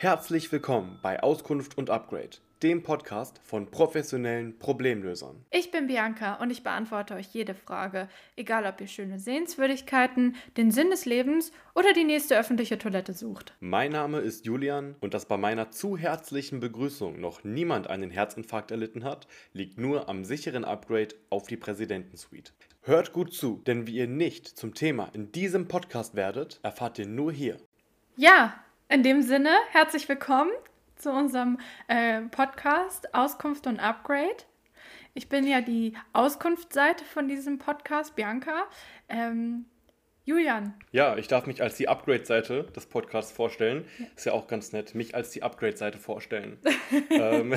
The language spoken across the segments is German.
Herzlich willkommen bei Auskunft und Upgrade, dem Podcast von professionellen Problemlösern. Ich bin Bianca und ich beantworte euch jede Frage, egal ob ihr schöne Sehenswürdigkeiten, den Sinn des Lebens oder die nächste öffentliche Toilette sucht. Mein Name ist Julian und dass bei meiner zu herzlichen Begrüßung noch niemand einen Herzinfarkt erlitten hat, liegt nur am sicheren Upgrade auf die Präsidentensuite. Hört gut zu, denn wie ihr nicht zum Thema in diesem Podcast werdet, erfahrt ihr nur hier. Ja, in dem Sinne, herzlich willkommen zu unserem äh, Podcast Auskunft und Upgrade. Ich bin ja die Auskunftsseite von diesem Podcast, Bianca. Ähm, Julian. Ja, ich darf mich als die Upgrade-Seite des Podcasts vorstellen. Ja. Ist ja auch ganz nett, mich als die Upgrade-Seite vorstellen. ähm,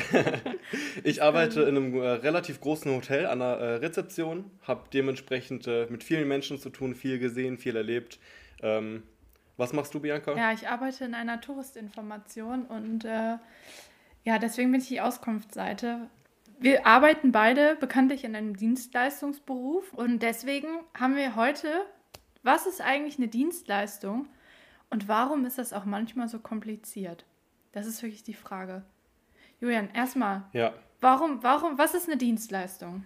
ich arbeite in einem äh, relativ großen Hotel an der äh, Rezeption, habe dementsprechend äh, mit vielen Menschen zu tun, viel gesehen, viel erlebt. Ähm, was machst du, Bianca? Ja, ich arbeite in einer Touristinformation und äh, ja, deswegen bin ich die Auskunftsseite. Wir arbeiten beide bekanntlich in einem Dienstleistungsberuf und deswegen haben wir heute, was ist eigentlich eine Dienstleistung und warum ist das auch manchmal so kompliziert? Das ist wirklich die Frage. Julian, erstmal. Ja. Warum, warum, was ist eine Dienstleistung?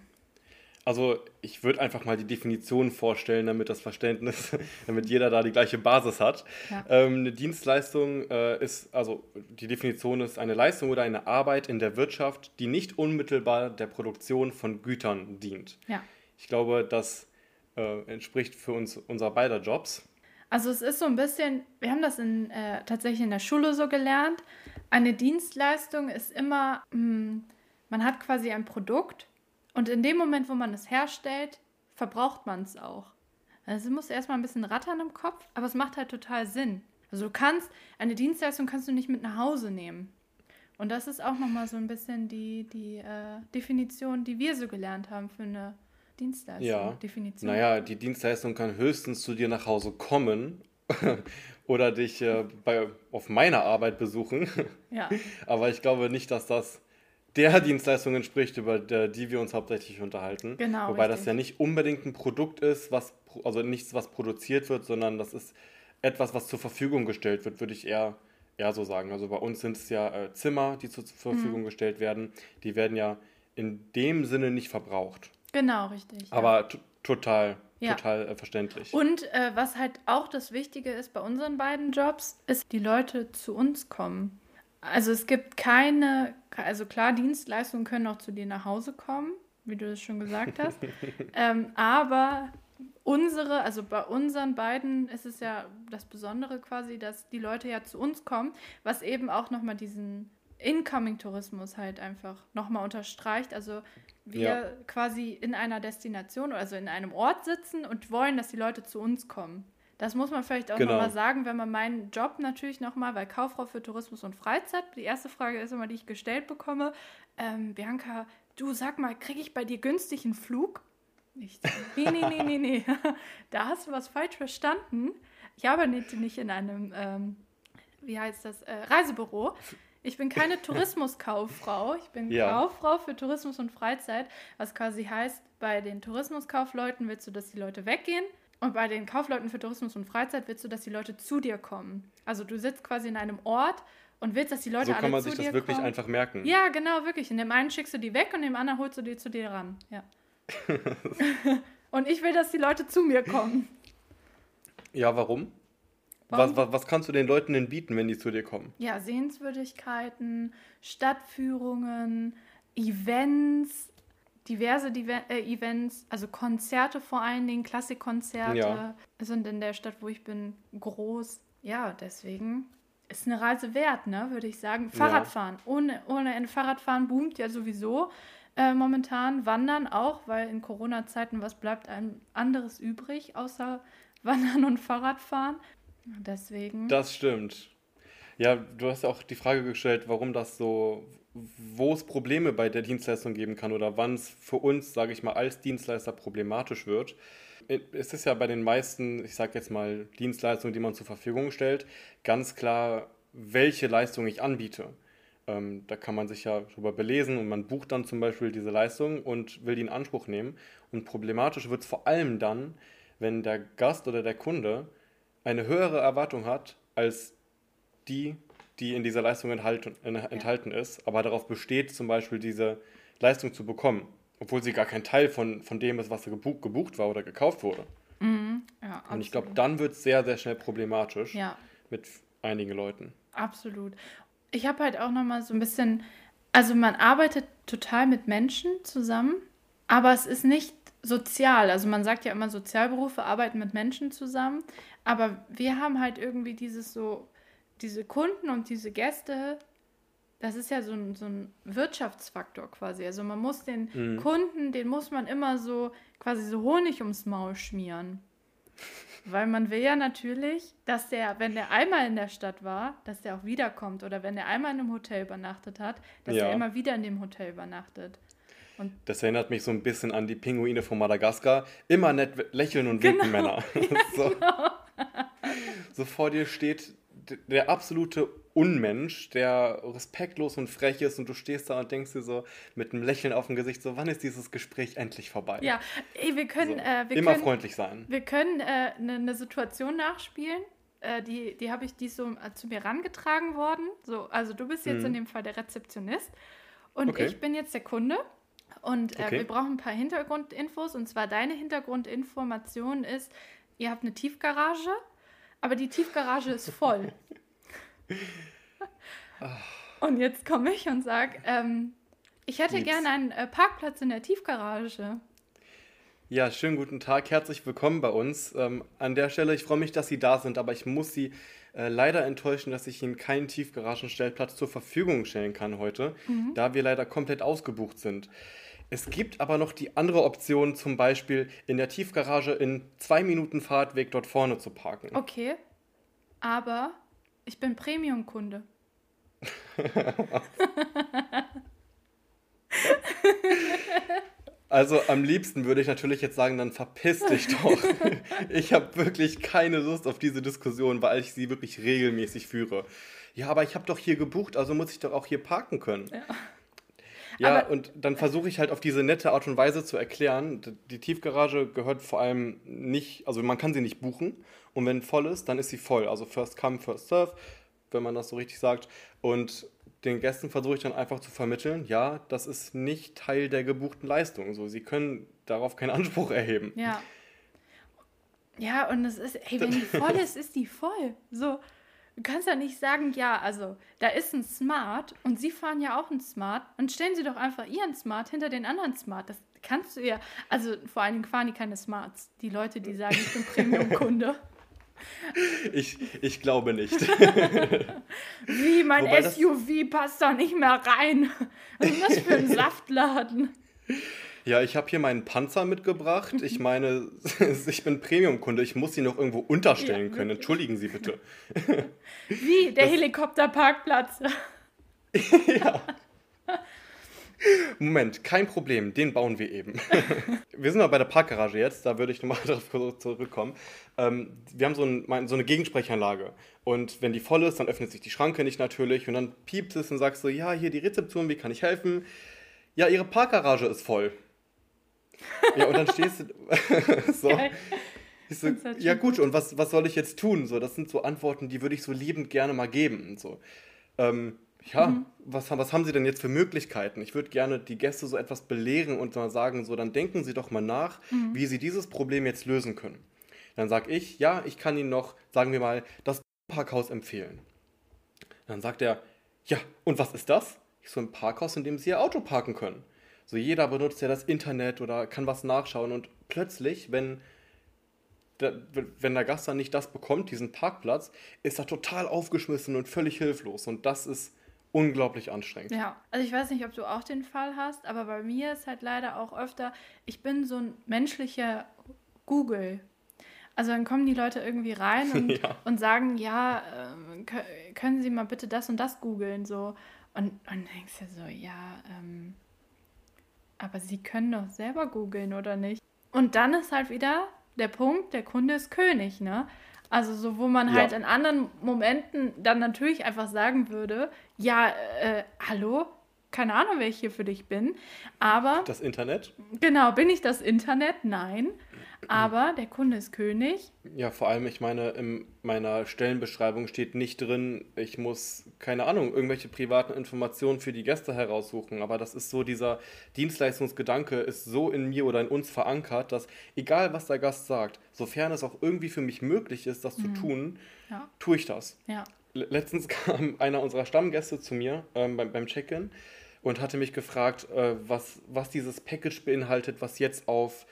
Also ich würde einfach mal die Definition vorstellen, damit das Verständnis, damit jeder da die gleiche Basis hat. Ja. Ähm, eine Dienstleistung äh, ist, also die Definition ist eine Leistung oder eine Arbeit in der Wirtschaft, die nicht unmittelbar der Produktion von Gütern dient. Ja. Ich glaube, das äh, entspricht für uns unser beider Jobs. Also es ist so ein bisschen, wir haben das in, äh, tatsächlich in der Schule so gelernt. Eine Dienstleistung ist immer, mh, hm, man hat quasi ein Produkt und in dem Moment, wo man es herstellt, verbraucht man es auch. Also es muss erstmal ein bisschen rattern im Kopf, aber es macht halt total Sinn. Also du kannst, eine Dienstleistung kannst du nicht mit nach Hause nehmen. Und das ist auch nochmal so ein bisschen die, die äh, Definition, die wir so gelernt haben für eine Dienstleistung. Ja. Definition. Naja, die Dienstleistung kann höchstens zu dir nach Hause kommen oder dich äh, bei, auf meiner Arbeit besuchen. Ja. Aber ich glaube nicht, dass das der Dienstleistung entspricht, über die wir uns hauptsächlich unterhalten. Genau. Wobei richtig. das ja nicht unbedingt ein Produkt ist, was also nichts, was produziert wird, sondern das ist etwas, was zur Verfügung gestellt wird, würde ich eher, eher so sagen. Also bei uns sind es ja äh, Zimmer, die zur Verfügung mhm. gestellt werden. Die werden ja in dem Sinne nicht verbraucht. Genau, richtig. Aber ja. total, ja. total äh, verständlich. Und äh, was halt auch das Wichtige ist bei unseren beiden Jobs, ist, die Leute zu uns kommen. Also es gibt keine, also klar, Dienstleistungen können auch zu dir nach Hause kommen, wie du es schon gesagt hast. ähm, aber unsere, also bei unseren beiden ist es ja das Besondere quasi, dass die Leute ja zu uns kommen, was eben auch nochmal diesen Incoming-Tourismus halt einfach nochmal unterstreicht. Also wir ja. quasi in einer Destination, also in einem Ort sitzen und wollen, dass die Leute zu uns kommen. Das muss man vielleicht auch genau. nochmal sagen, wenn man meinen Job natürlich nochmal, weil Kauffrau für Tourismus und Freizeit, die erste Frage ist immer, die ich gestellt bekomme, ähm, Bianca, du sag mal, kriege ich bei dir günstig einen Flug? Nicht. Nee, nee, nee, nee, nee. da hast du was falsch verstanden. Ich arbeite nicht in einem, ähm, wie heißt das, äh, Reisebüro. Ich bin keine Tourismuskauffrau. Ich bin ja. Kauffrau für Tourismus und Freizeit, was quasi heißt, bei den Tourismuskaufleuten willst du, dass die Leute weggehen und bei den Kaufleuten für Tourismus und Freizeit willst du, dass die Leute zu dir kommen. Also du sitzt quasi in einem Ort und willst, dass die Leute so alle zu dir kommen. So kann man sich das wirklich kommen. einfach merken. Ja, genau, wirklich. In dem einen schickst du die weg und in dem anderen holst du die zu dir ran. Ja. und ich will, dass die Leute zu mir kommen. Ja, warum? warum? Was, was, was kannst du den Leuten denn bieten, wenn die zu dir kommen? Ja, Sehenswürdigkeiten, Stadtführungen, Events, diverse Dive äh, Events, also Konzerte vor allen Dingen, Klassikkonzerte ja. sind in der Stadt, wo ich bin, groß. Ja, deswegen ist eine Reise wert, ne, würde ich sagen. Fahrradfahren. Ja. Ohne, ohne ein Fahrradfahren boomt ja sowieso äh, momentan. Wandern auch, weil in Corona-Zeiten was bleibt einem anderes übrig, außer Wandern und Fahrradfahren. Deswegen. Das stimmt. Ja, du hast auch die Frage gestellt, warum das so, wo es Probleme bei der Dienstleistung geben kann oder wann es für uns, sage ich mal, als Dienstleister problematisch wird. Es ist ja bei den meisten, ich sage jetzt mal, Dienstleistungen, die man zur Verfügung stellt, ganz klar, welche Leistung ich anbiete. Ähm, da kann man sich ja drüber belesen und man bucht dann zum Beispiel diese Leistung und will die in Anspruch nehmen. Und problematisch wird es vor allem dann, wenn der Gast oder der Kunde eine höhere Erwartung hat als die, die in dieser Leistung enthalten, enthalten ja. ist, aber darauf besteht, zum Beispiel diese Leistung zu bekommen, obwohl sie gar kein Teil von, von dem ist, was gebucht, gebucht war oder gekauft wurde. Mhm. Ja, Und ich glaube, dann wird es sehr, sehr schnell problematisch ja. mit einigen Leuten. Absolut. Ich habe halt auch nochmal so ein bisschen, also man arbeitet total mit Menschen zusammen, aber es ist nicht sozial. Also man sagt ja immer, Sozialberufe arbeiten mit Menschen zusammen, aber wir haben halt irgendwie dieses so, diese Kunden und diese Gäste, das ist ja so ein, so ein Wirtschaftsfaktor quasi. Also man muss den mhm. Kunden, den muss man immer so quasi so Honig ums Maul schmieren. Weil man will ja natürlich, dass der, wenn der einmal in der Stadt war, dass der auch wiederkommt. Oder wenn der einmal in einem Hotel übernachtet hat, dass ja. er immer wieder in dem Hotel übernachtet. Und das erinnert mich so ein bisschen an die Pinguine von Madagaskar. Immer nett lächeln und winken genau. Männer. so. Genau. so vor dir steht der absolute Unmensch, der respektlos und frech ist und du stehst da und denkst dir so mit einem Lächeln auf dem Gesicht so, wann ist dieses Gespräch endlich vorbei? Ja, ey, wir können... So, äh, wir immer können, freundlich sein. Wir können eine äh, ne, ne Situation nachspielen, äh, die, die habe ich, die so äh, zu mir rangetragen worden. So, also du bist jetzt mhm. in dem Fall der Rezeptionist und okay. ich bin jetzt der Kunde. Und äh, okay. wir brauchen ein paar Hintergrundinfos. Und zwar deine Hintergrundinformation ist, ihr habt eine Tiefgarage, aber die Tiefgarage ist voll. Und jetzt komme ich und sage, ähm, ich hätte gerne einen äh, Parkplatz in der Tiefgarage. Ja, schönen guten Tag, herzlich willkommen bei uns. Ähm, an der Stelle, ich freue mich, dass Sie da sind, aber ich muss Sie äh, leider enttäuschen, dass ich Ihnen keinen Tiefgaragenstellplatz zur Verfügung stellen kann heute, mhm. da wir leider komplett ausgebucht sind. Es gibt aber noch die andere Option, zum Beispiel in der Tiefgarage in zwei Minuten Fahrtweg dort vorne zu parken. Okay, aber ich bin Premium-Kunde. Also am liebsten würde ich natürlich jetzt sagen, dann verpiss dich doch. ich habe wirklich keine Lust auf diese Diskussion, weil ich sie wirklich regelmäßig führe. Ja, aber ich habe doch hier gebucht, also muss ich doch auch hier parken können. Ja. Ja, aber, und dann versuche ich halt auf diese nette Art und Weise zu erklären, die Tiefgarage gehört vor allem nicht, also man kann sie nicht buchen und wenn voll ist, dann ist sie voll. Also first come, first serve, wenn man das so richtig sagt. Und den Gästen versuche ich dann einfach zu vermitteln, ja, das ist nicht Teil der gebuchten Leistung. So, sie können darauf keinen Anspruch erheben. Ja. Ja, und es ist, ey, wenn die voll ist, ist die voll. So, Du kannst ja nicht sagen, ja, also da ist ein Smart und Sie fahren ja auch ein Smart und stellen Sie doch einfach Ihren Smart hinter den anderen Smart. Das kannst du ja, also vor allen Dingen fahren die keine Smarts. Die Leute, die sagen, ich bin Premium-Kunde. Ich, ich glaube nicht. Wie, mein Wobei SUV passt da nicht mehr rein. Was ist das für ein Saftladen? Ja, ich habe hier meinen Panzer mitgebracht. Ich meine, ich bin Premium-Kunde. Ich muss sie noch irgendwo unterstellen ja, können. Entschuldigen Sie bitte. Wie? Der das... Helikopterparkplatz. ja. Moment, kein Problem, den bauen wir eben. wir sind noch bei der Parkgarage jetzt, da würde ich nochmal darauf zurückkommen. Ähm, wir haben so, ein, so, eine Gegensprechanlage und wenn die voll ist, dann öffnet sich die Schranke nicht natürlich und dann piept es und sagst so, ja, hier die Rezeption, wie kann ich helfen? Ja, Ihre Parkgarage ist voll. Ja, und dann stehst du so. So, ja gut, und was, was soll ich jetzt tun? So, das sind so Antworten, die würde ich so liebend gerne mal geben. So. Ähm, ja, mhm. was, was haben Sie denn jetzt für Möglichkeiten? Ich würde gerne die Gäste so etwas belehren und mal sagen, so, dann denken Sie doch mal nach, mhm. wie Sie dieses Problem jetzt lösen können. Dann sage ich, ja, ich kann Ihnen noch, sagen wir mal, das Parkhaus empfehlen. Dann sagt er, ja, und was ist das? Ich so ein Parkhaus, in dem Sie Ihr Auto parken können. So jeder benutzt ja das Internet oder kann was nachschauen und plötzlich, wenn der, wenn der Gast dann nicht das bekommt, diesen Parkplatz, ist er total aufgeschmissen und völlig hilflos und das ist unglaublich anstrengend. Ja, also ich weiß nicht, ob du auch den Fall hast, aber bei mir ist halt leider auch öfter, ich bin so ein menschlicher Google. Also dann kommen die Leute irgendwie rein und, ja. und sagen, ja, äh, können Sie mal bitte das und das googeln so und, und denkst du so, ja, ähm, aber sie können doch selber googeln, oder nicht? Und dann ist halt wieder der Punkt, der Kunde ist König, ne? Also so, wo man ja. halt in anderen Momenten dann natürlich einfach sagen würde, ja, äh, hallo, keine Ahnung, wer ich hier für dich bin, aber... Das Internet? Genau, bin ich das Internet? Nein. Aber der Kunde ist König. Ja, vor allem, ich meine, in meiner Stellenbeschreibung steht nicht drin, ich muss, keine Ahnung, irgendwelche privaten Informationen für die Gäste heraussuchen. Aber das ist so, dieser Dienstleistungsgedanke ist so in mir oder in uns verankert, dass egal was der Gast sagt, sofern es auch irgendwie für mich möglich ist, das mhm. zu tun, ja. tue ich das. Ja. Letztens kam einer unserer Stammgäste zu mir ähm, beim, beim Check-in und hatte mich gefragt, äh, was, was dieses Package beinhaltet, was jetzt auf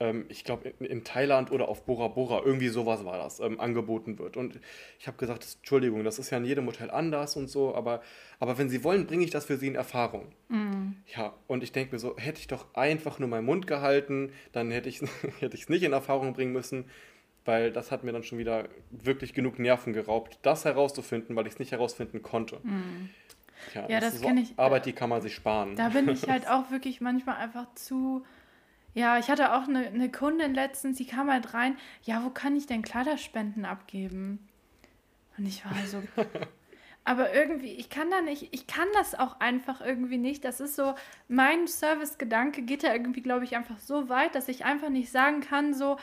ähm, ich glaube, in, in, Thailand oder auf Bora Bora, irgendwie sowas war das, ähm, angeboten wird. Und ich habe gesagt, Entschuldigung, das ist ja in jedem Hotel anders und so, aber, aber wenn Sie wollen, bringe ich das für Sie in Erfahrung. Mm. Ja, und ich denke mir so, hätte ich doch einfach nur meinen Mund gehalten, dann hätte ich es hätte nicht in Erfahrung bringen müssen, weil das hat mir dann schon wieder wirklich genug Nerven geraubt, das herauszufinden, weil ich es nicht herausfinden konnte. Mm. Ja, ja, das, das kenne so ich. Arbeit, die kann man sich sparen. Da bin ich halt auch wirklich manchmal einfach zu ja, ich hatte auch eine, eine Kundin letztens, die kam halt rein, ja, wo kann ich denn Kleiderspenden abgeben? Und ich war so, aber irgendwie, ich kann da nicht, ich kann das auch einfach irgendwie nicht. Das ist so, mein Service-Gedanke geht da irgendwie, glaube ich, einfach so weit, dass ich einfach nicht sagen kann, so,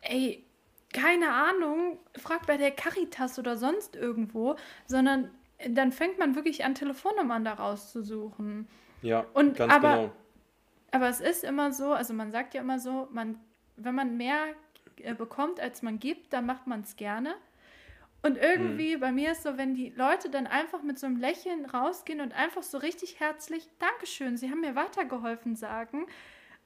ey, keine Ahnung, frag bei der Caritas oder sonst irgendwo, sondern dann fängt man wirklich an, Telefonnummern da rauszusuchen. Ja, und, ganz aber, genau. Aber es ist immer so, also man sagt ja immer so, man, wenn man mehr äh, bekommt, als man gibt, dann macht man es gerne. Und irgendwie mhm. bei mir ist so, wenn die Leute dann einfach mit so einem Lächeln rausgehen und einfach so richtig herzlich, Dankeschön, Sie haben mir weitergeholfen sagen,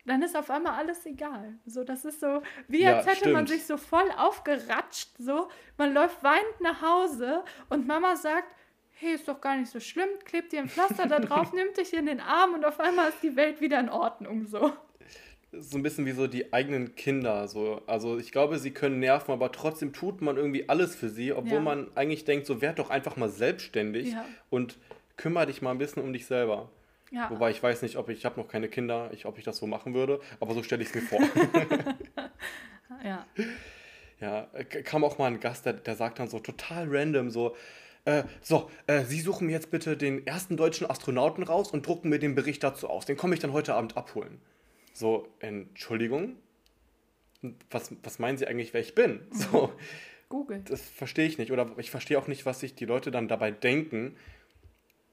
dann ist auf einmal alles egal. So, das ist so, wie ja, als hätte stimmt. man sich so voll aufgeratscht, so, man läuft weinend nach Hause und Mama sagt, hey, ist doch gar nicht so schlimm, klebt dir ein Pflaster da drauf, nimmt dich in den Arm und auf einmal ist die Welt wieder in Ordnung so. So ein bisschen wie so die eigenen Kinder. So. Also ich glaube, sie können nerven, aber trotzdem tut man irgendwie alles für sie, obwohl ja. man eigentlich denkt, so werd doch einfach mal selbstständig ja. und kümmere dich mal ein bisschen um dich selber. Ja. Wobei ich weiß nicht, ob ich, ich habe noch keine Kinder, ich, ob ich das so machen würde, aber so stelle ich es mir vor. ja. Ja, kam auch mal ein Gast, der, der sagt dann so total random so, äh, so, äh, Sie suchen mir jetzt bitte den ersten deutschen Astronauten raus und drucken mir den Bericht dazu aus. Den komme ich dann heute Abend abholen. So, Entschuldigung? Was, was meinen Sie eigentlich, wer ich bin? Mhm. So, Google. Das verstehe ich nicht. Oder ich verstehe auch nicht, was sich die Leute dann dabei denken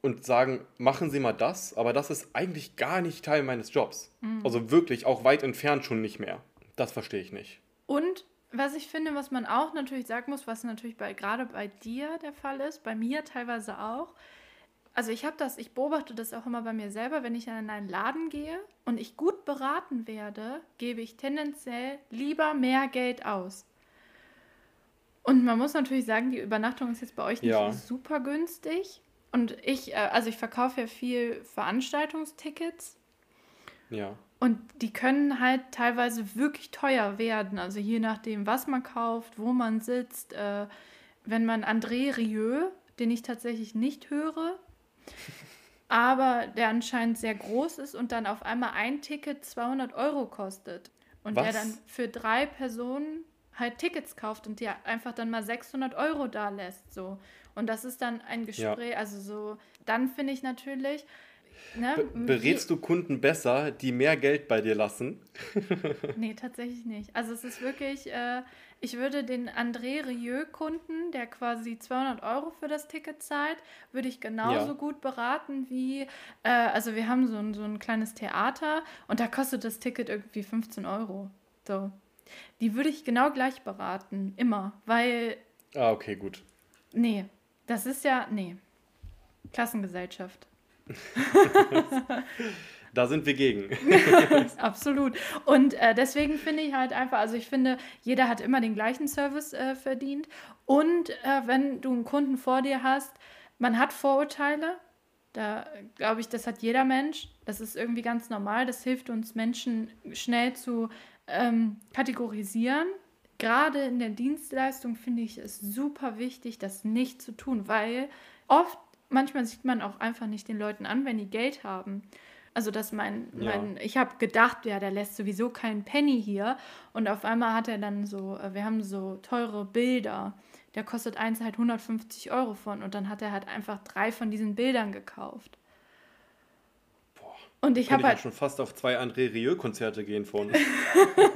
und sagen, machen Sie mal das, aber das ist eigentlich gar nicht Teil meines Jobs. Mhm. Also wirklich, auch weit entfernt schon nicht mehr. Das verstehe ich nicht. Und was ich finde, was man auch natürlich sagen muss, was natürlich bei, gerade bei dir der Fall ist, bei mir teilweise auch. Also ich habe das, ich beobachte das auch immer bei mir selber, wenn ich in einen Laden gehe und ich gut beraten werde, gebe ich tendenziell lieber mehr Geld aus. Und man muss natürlich sagen, die Übernachtung ist jetzt bei euch nicht ja. super günstig. Und ich, äh, also ich verkaufe ja viel Veranstaltungstickets. Ja. Und die können halt teilweise wirklich teuer werden. Also je nachdem, was man kauft, wo man sitzt. Äh, wenn man André Rieu, den ich tatsächlich nicht höre, aber der anscheinend sehr groß ist und dann auf einmal ein Ticket 200 Euro kostet. Und was? der dann für drei Personen halt Tickets kauft und dir einfach dann mal 600 Euro da lässt. So. Und das ist dann ein Gespräch, ja. also so, dann finde ich natürlich, Ne? Be berätst du Kunden besser, die mehr Geld bei dir lassen? nee, tatsächlich nicht. Also es ist wirklich, äh, ich würde den André Rieu-Kunden, der quasi 200 Euro für das Ticket zahlt, würde ich genauso ja. gut beraten wie, äh, also wir haben so ein, so ein kleines Theater und da kostet das Ticket irgendwie 15 Euro. So. Die würde ich genau gleich beraten, immer, weil... Ah, okay, gut. Nee, das ist ja, nee. Klassengesellschaft. da sind wir gegen. Absolut. Und äh, deswegen finde ich halt einfach, also ich finde, jeder hat immer den gleichen Service äh, verdient. Und äh, wenn du einen Kunden vor dir hast, man hat Vorurteile. Da glaube ich, das hat jeder Mensch. Das ist irgendwie ganz normal. Das hilft uns Menschen schnell zu ähm, kategorisieren. Gerade in der Dienstleistung finde ich es super wichtig, das nicht zu tun, weil oft manchmal sieht man auch einfach nicht den Leuten an, wenn die Geld haben. Also, dass mein, mein ja. ich habe gedacht, ja, der lässt sowieso keinen Penny hier. Und auf einmal hat er dann so, äh, wir haben so teure Bilder. Der kostet eins halt 150 Euro von. Und dann hat er halt einfach drei von diesen Bildern gekauft. Und ich habe halt schon fast auf zwei André Rieu-Konzerte gehen von.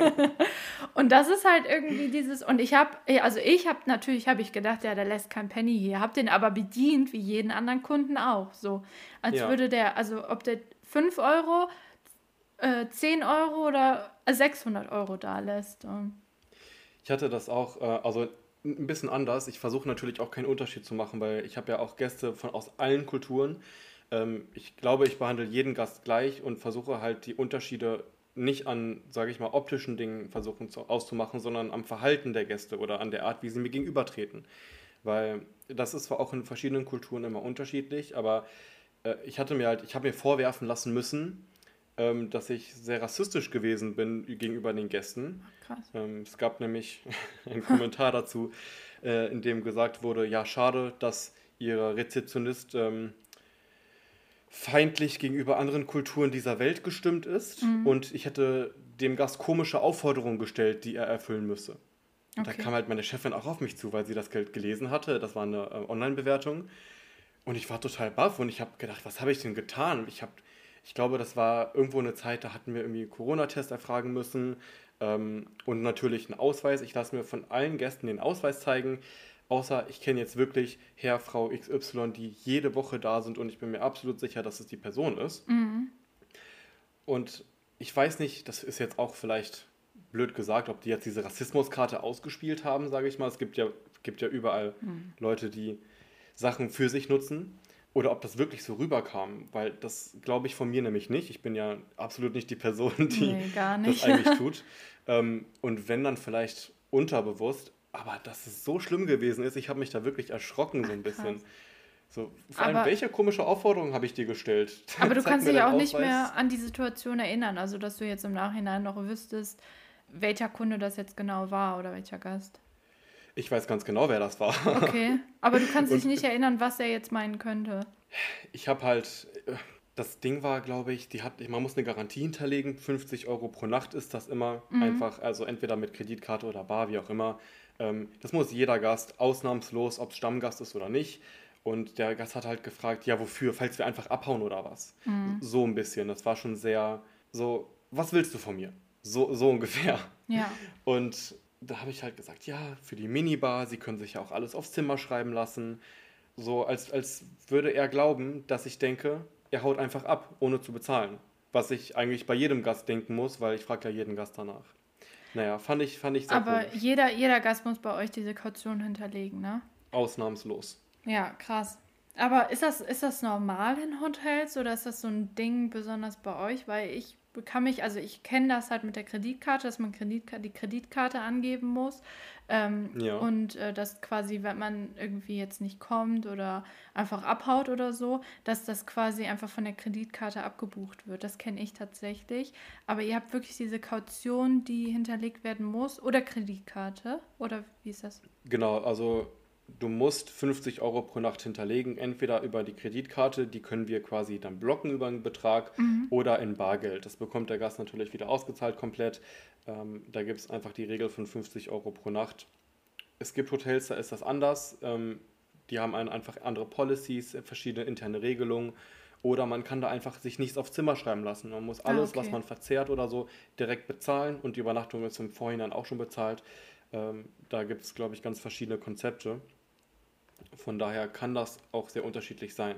und das ist halt irgendwie dieses und ich habe also ich habe natürlich habe ich gedacht, ja, der lässt kein Penny hier, habe den aber bedient wie jeden anderen Kunden auch, so als ja. würde der also ob der 5 Euro, äh, 10 Euro oder 600 Euro da lässt. Ich hatte das auch, äh, also ein bisschen anders. Ich versuche natürlich auch keinen Unterschied zu machen, weil ich habe ja auch Gäste von aus allen Kulturen ähm, ich glaube, ich behandle jeden Gast gleich und versuche halt die Unterschiede nicht an, sage ich mal, optischen Dingen versuchen zu, auszumachen, sondern am Verhalten der Gäste oder an der Art, wie sie mir gegenübertreten. Weil das ist zwar auch in verschiedenen Kulturen immer unterschiedlich, aber äh, ich hatte mir halt, ich habe mir vorwerfen lassen müssen, ähm, dass ich sehr rassistisch gewesen bin gegenüber den Gästen. Krass. Ähm, es gab nämlich einen Kommentar dazu, äh, in dem gesagt wurde, ja, schade, dass Ihr Rezeptionist ähm, feindlich gegenüber anderen Kulturen dieser Welt gestimmt ist mhm. und ich hätte dem Gast komische Aufforderungen gestellt, die er erfüllen müsse. Okay. da kam halt meine Chefin auch auf mich zu, weil sie das Geld gelesen hatte. Das war eine äh, Online-Bewertung. Und ich war total baff und ich habe gedacht, was habe ich denn getan? Ich habe, ich glaube, das war irgendwo eine Zeit, da hatten wir irgendwie Corona-Test erfragen müssen ähm, und natürlich einen Ausweis. Ich lasse mir von allen Gästen den Ausweis zeigen. Außer ich kenne jetzt wirklich Herr, Frau XY, die jede Woche da sind und ich bin mir absolut sicher, dass es die Person ist. Mhm. Und ich weiß nicht, das ist jetzt auch vielleicht blöd gesagt, ob die jetzt diese Rassismuskarte ausgespielt haben, sage ich mal. Es gibt ja, gibt ja überall mhm. Leute, die Sachen für sich nutzen. Oder ob das wirklich so rüberkam, weil das glaube ich von mir nämlich nicht. Ich bin ja absolut nicht die Person, die nee, das eigentlich tut. Ähm, und wenn dann vielleicht unterbewusst, aber dass es so schlimm gewesen ist, ich habe mich da wirklich erschrocken so ein bisschen. So, vor allem, welche komische Aufforderung habe ich dir gestellt? Aber du kannst dich auch nicht mehr an die Situation erinnern, also dass du jetzt im Nachhinein noch wüsstest, welcher Kunde das jetzt genau war oder welcher Gast. Ich weiß ganz genau, wer das war. Okay, aber du kannst dich nicht erinnern, was er jetzt meinen könnte. Ich habe halt, äh, das Ding war, glaube ich, die hat, man muss eine Garantie hinterlegen, 50 Euro pro Nacht ist das immer mhm. einfach, also entweder mit Kreditkarte oder Bar, wie auch immer. Ähm, das muss jeder Gast, ausnahmslos, ob es Stammgast ist oder nicht. Und der Gast hat halt gefragt, ja, wofür, falls wir einfach abhauen oder was. Mhm. So ein bisschen. Das war schon sehr so, was willst du von mir? So, so ungefähr. Ja. Und da habe ich halt gesagt, ja, für die Minibar, sie können sich ja auch alles aufs Zimmer schreiben lassen. So, als, als würde er glauben, dass ich denke, er haut einfach ab, ohne zu bezahlen. Was ich eigentlich bei jedem Gast denken muss, weil ich frage ja jeden Gast danach. Naja, fand ich, fand ich sehr Aber jeder, jeder Gast muss bei euch diese Kaution hinterlegen, ne? Ausnahmslos. Ja, krass. Aber ist das, ist das normal in Hotels oder ist das so ein Ding besonders bei euch? Weil ich kann mich, also ich kenne das halt mit der Kreditkarte, dass man Kreditkarte, die Kreditkarte angeben muss. Ähm, ja. Und äh, dass quasi, wenn man irgendwie jetzt nicht kommt oder einfach abhaut oder so, dass das quasi einfach von der Kreditkarte abgebucht wird. Das kenne ich tatsächlich. Aber ihr habt wirklich diese Kaution, die hinterlegt werden muss oder Kreditkarte? Oder wie ist das? Genau, also du musst 50 Euro pro Nacht hinterlegen, entweder über die Kreditkarte, die können wir quasi dann blocken über einen Betrag, mhm. oder in Bargeld. Das bekommt der Gast natürlich wieder ausgezahlt komplett. Ähm, da gibt es einfach die Regel von 50 Euro pro Nacht. Es gibt Hotels, da ist das anders. Ähm, die haben einfach andere Policies, verschiedene interne Regelungen. Oder man kann da einfach sich nichts aufs Zimmer schreiben lassen. Man muss ah, alles, ah, okay. was man verzehrt oder so, direkt bezahlen und die Übernachtung ist im Vorhinein auch schon bezahlt. Ähm, da gibt es, glaube ich, ganz verschiedene Konzepte. Von daher kann das auch sehr unterschiedlich sein.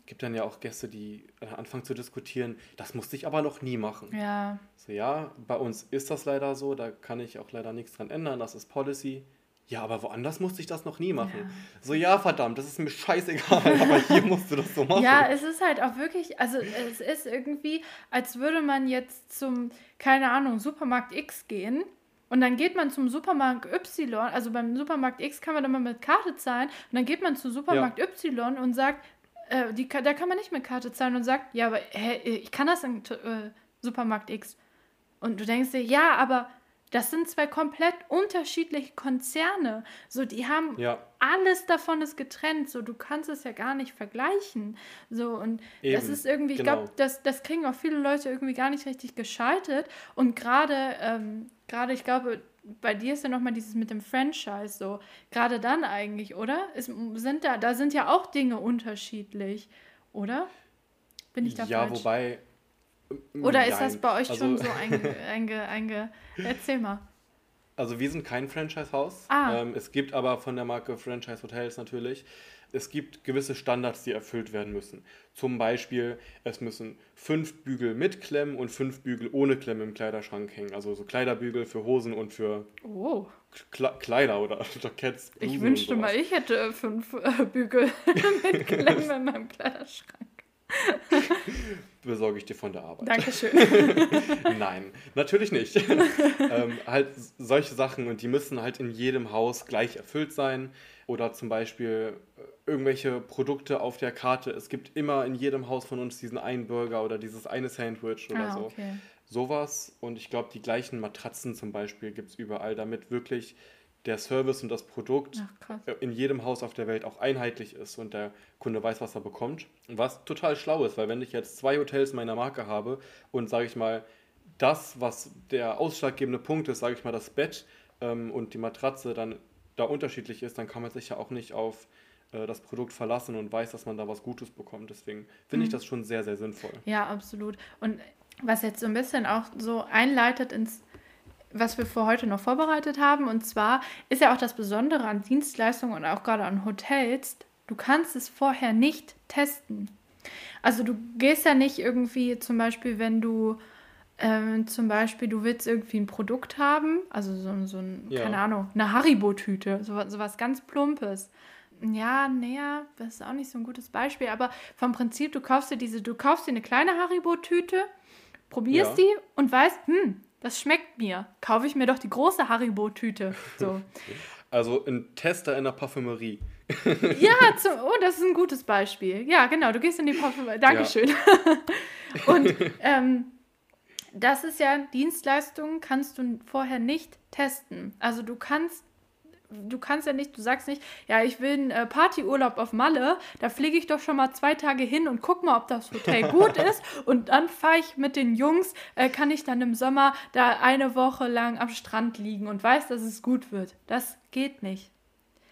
Es gibt dann ja auch Gäste, die äh, anfangen zu diskutieren, das musste ich aber noch nie machen. Ja. So, ja, bei uns ist das leider so, da kann ich auch leider nichts dran ändern, das ist Policy. Ja, aber woanders musste ich das noch nie machen. Ja. So, ja, verdammt, das ist mir scheißegal, aber hier musst du das so machen. Ja, es ist halt auch wirklich, also es ist irgendwie, als würde man jetzt zum, keine Ahnung, Supermarkt X gehen und dann geht man zum Supermarkt Y, also beim Supermarkt X kann man dann mal mit Karte zahlen. Und dann geht man zu Supermarkt ja. Y und sagt, äh, die, da kann man nicht mit Karte zahlen und sagt, ja, aber hä, ich kann das in äh, Supermarkt X. Und du denkst dir, ja, aber das sind zwei komplett unterschiedliche Konzerne. So, die haben ja. alles davon ist getrennt. So, du kannst es ja gar nicht vergleichen. So, und Eben. das ist irgendwie, ich genau. glaube, das, das kriegen auch viele Leute irgendwie gar nicht richtig geschaltet. Und gerade, ähm, gerade, ich glaube, bei dir ist ja nochmal dieses mit dem Franchise so. Gerade dann eigentlich, oder? Es sind da, da sind ja auch Dinge unterschiedlich, oder? Bin ich da Ja, falsch? wobei Oder Nein. ist das bei euch also, schon so einge, einge, einge... Erzähl mal. Also wir sind kein Franchise-Haus. Ah. Ähm, es gibt aber von der Marke Franchise Hotels natürlich, es gibt gewisse Standards, die erfüllt werden müssen. Zum Beispiel, es müssen fünf Bügel mit Klemmen und fünf Bügel ohne Klemmen im Kleiderschrank hängen. Also so Kleiderbügel für Hosen und für oh. Kleider oder Jacketts. Ich wünschte mal, ich hätte fünf äh, Bügel mit Klemmen in meinem Kleiderschrank. Besorge ich dir von der Arbeit. Dankeschön. Nein, natürlich nicht. ähm, halt solche Sachen und die müssen halt in jedem Haus gleich erfüllt sein. Oder zum Beispiel äh, irgendwelche Produkte auf der Karte. Es gibt immer in jedem Haus von uns diesen einen Burger oder dieses eine Sandwich oder ah, so. Okay. Sowas und ich glaube, die gleichen Matratzen zum Beispiel gibt es überall, damit wirklich der Service und das Produkt Ach, in jedem Haus auf der Welt auch einheitlich ist und der Kunde weiß, was er bekommt. Was total schlau ist, weil wenn ich jetzt zwei Hotels meiner Marke habe und sage ich mal, das, was der ausschlaggebende Punkt ist, sage ich mal, das Bett ähm, und die Matratze dann da unterschiedlich ist, dann kann man sich ja auch nicht auf äh, das Produkt verlassen und weiß, dass man da was Gutes bekommt. Deswegen finde mhm. ich das schon sehr, sehr sinnvoll. Ja, absolut. Und was jetzt so ein bisschen auch so einleitet ins was wir für heute noch vorbereitet haben. Und zwar ist ja auch das Besondere an Dienstleistungen und auch gerade an Hotels, du kannst es vorher nicht testen. Also du gehst ja nicht irgendwie zum Beispiel, wenn du ähm, zum Beispiel, du willst irgendwie ein Produkt haben, also so, so ein, ja. keine Ahnung, eine Haribo-Tüte, so, so was ganz Plumpes. Ja, näher, das ist auch nicht so ein gutes Beispiel, aber vom Prinzip, du kaufst dir diese, du kaufst dir eine kleine Haribo-Tüte, probierst ja. die und weißt, hm, das schmeckt mir. Kaufe ich mir doch die große Haribo-Tüte. So. Also ein Tester in der Parfümerie. ja, zum, oh, das ist ein gutes Beispiel. Ja, genau, du gehst in die Parfümerie. Dankeschön. Ja. Und ähm, das ist ja, Dienstleistungen kannst du vorher nicht testen. Also du kannst du kannst ja nicht, du sagst nicht, ja, ich will einen äh, Partyurlaub auf Malle, da fliege ich doch schon mal zwei Tage hin und guck mal, ob das Hotel gut ist und dann fahre ich mit den Jungs, äh, kann ich dann im Sommer da eine Woche lang am Strand liegen und weiß, dass es gut wird. Das geht nicht.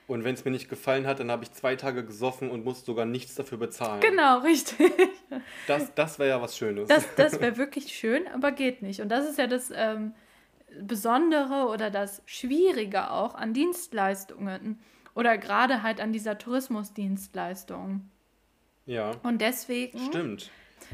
Und wenn es mir nicht gefallen hat, dann habe ich zwei Tage gesoffen und muss sogar nichts dafür bezahlen. Genau, richtig. Das, das wäre ja was Schönes. Das, das wäre wirklich schön, aber geht nicht. Und das ist ja das, ähm, Besondere oder das Schwierige auch an Dienstleistungen oder gerade halt an dieser Tourismusdienstleistung. Ja. Und deswegen. Stimmt.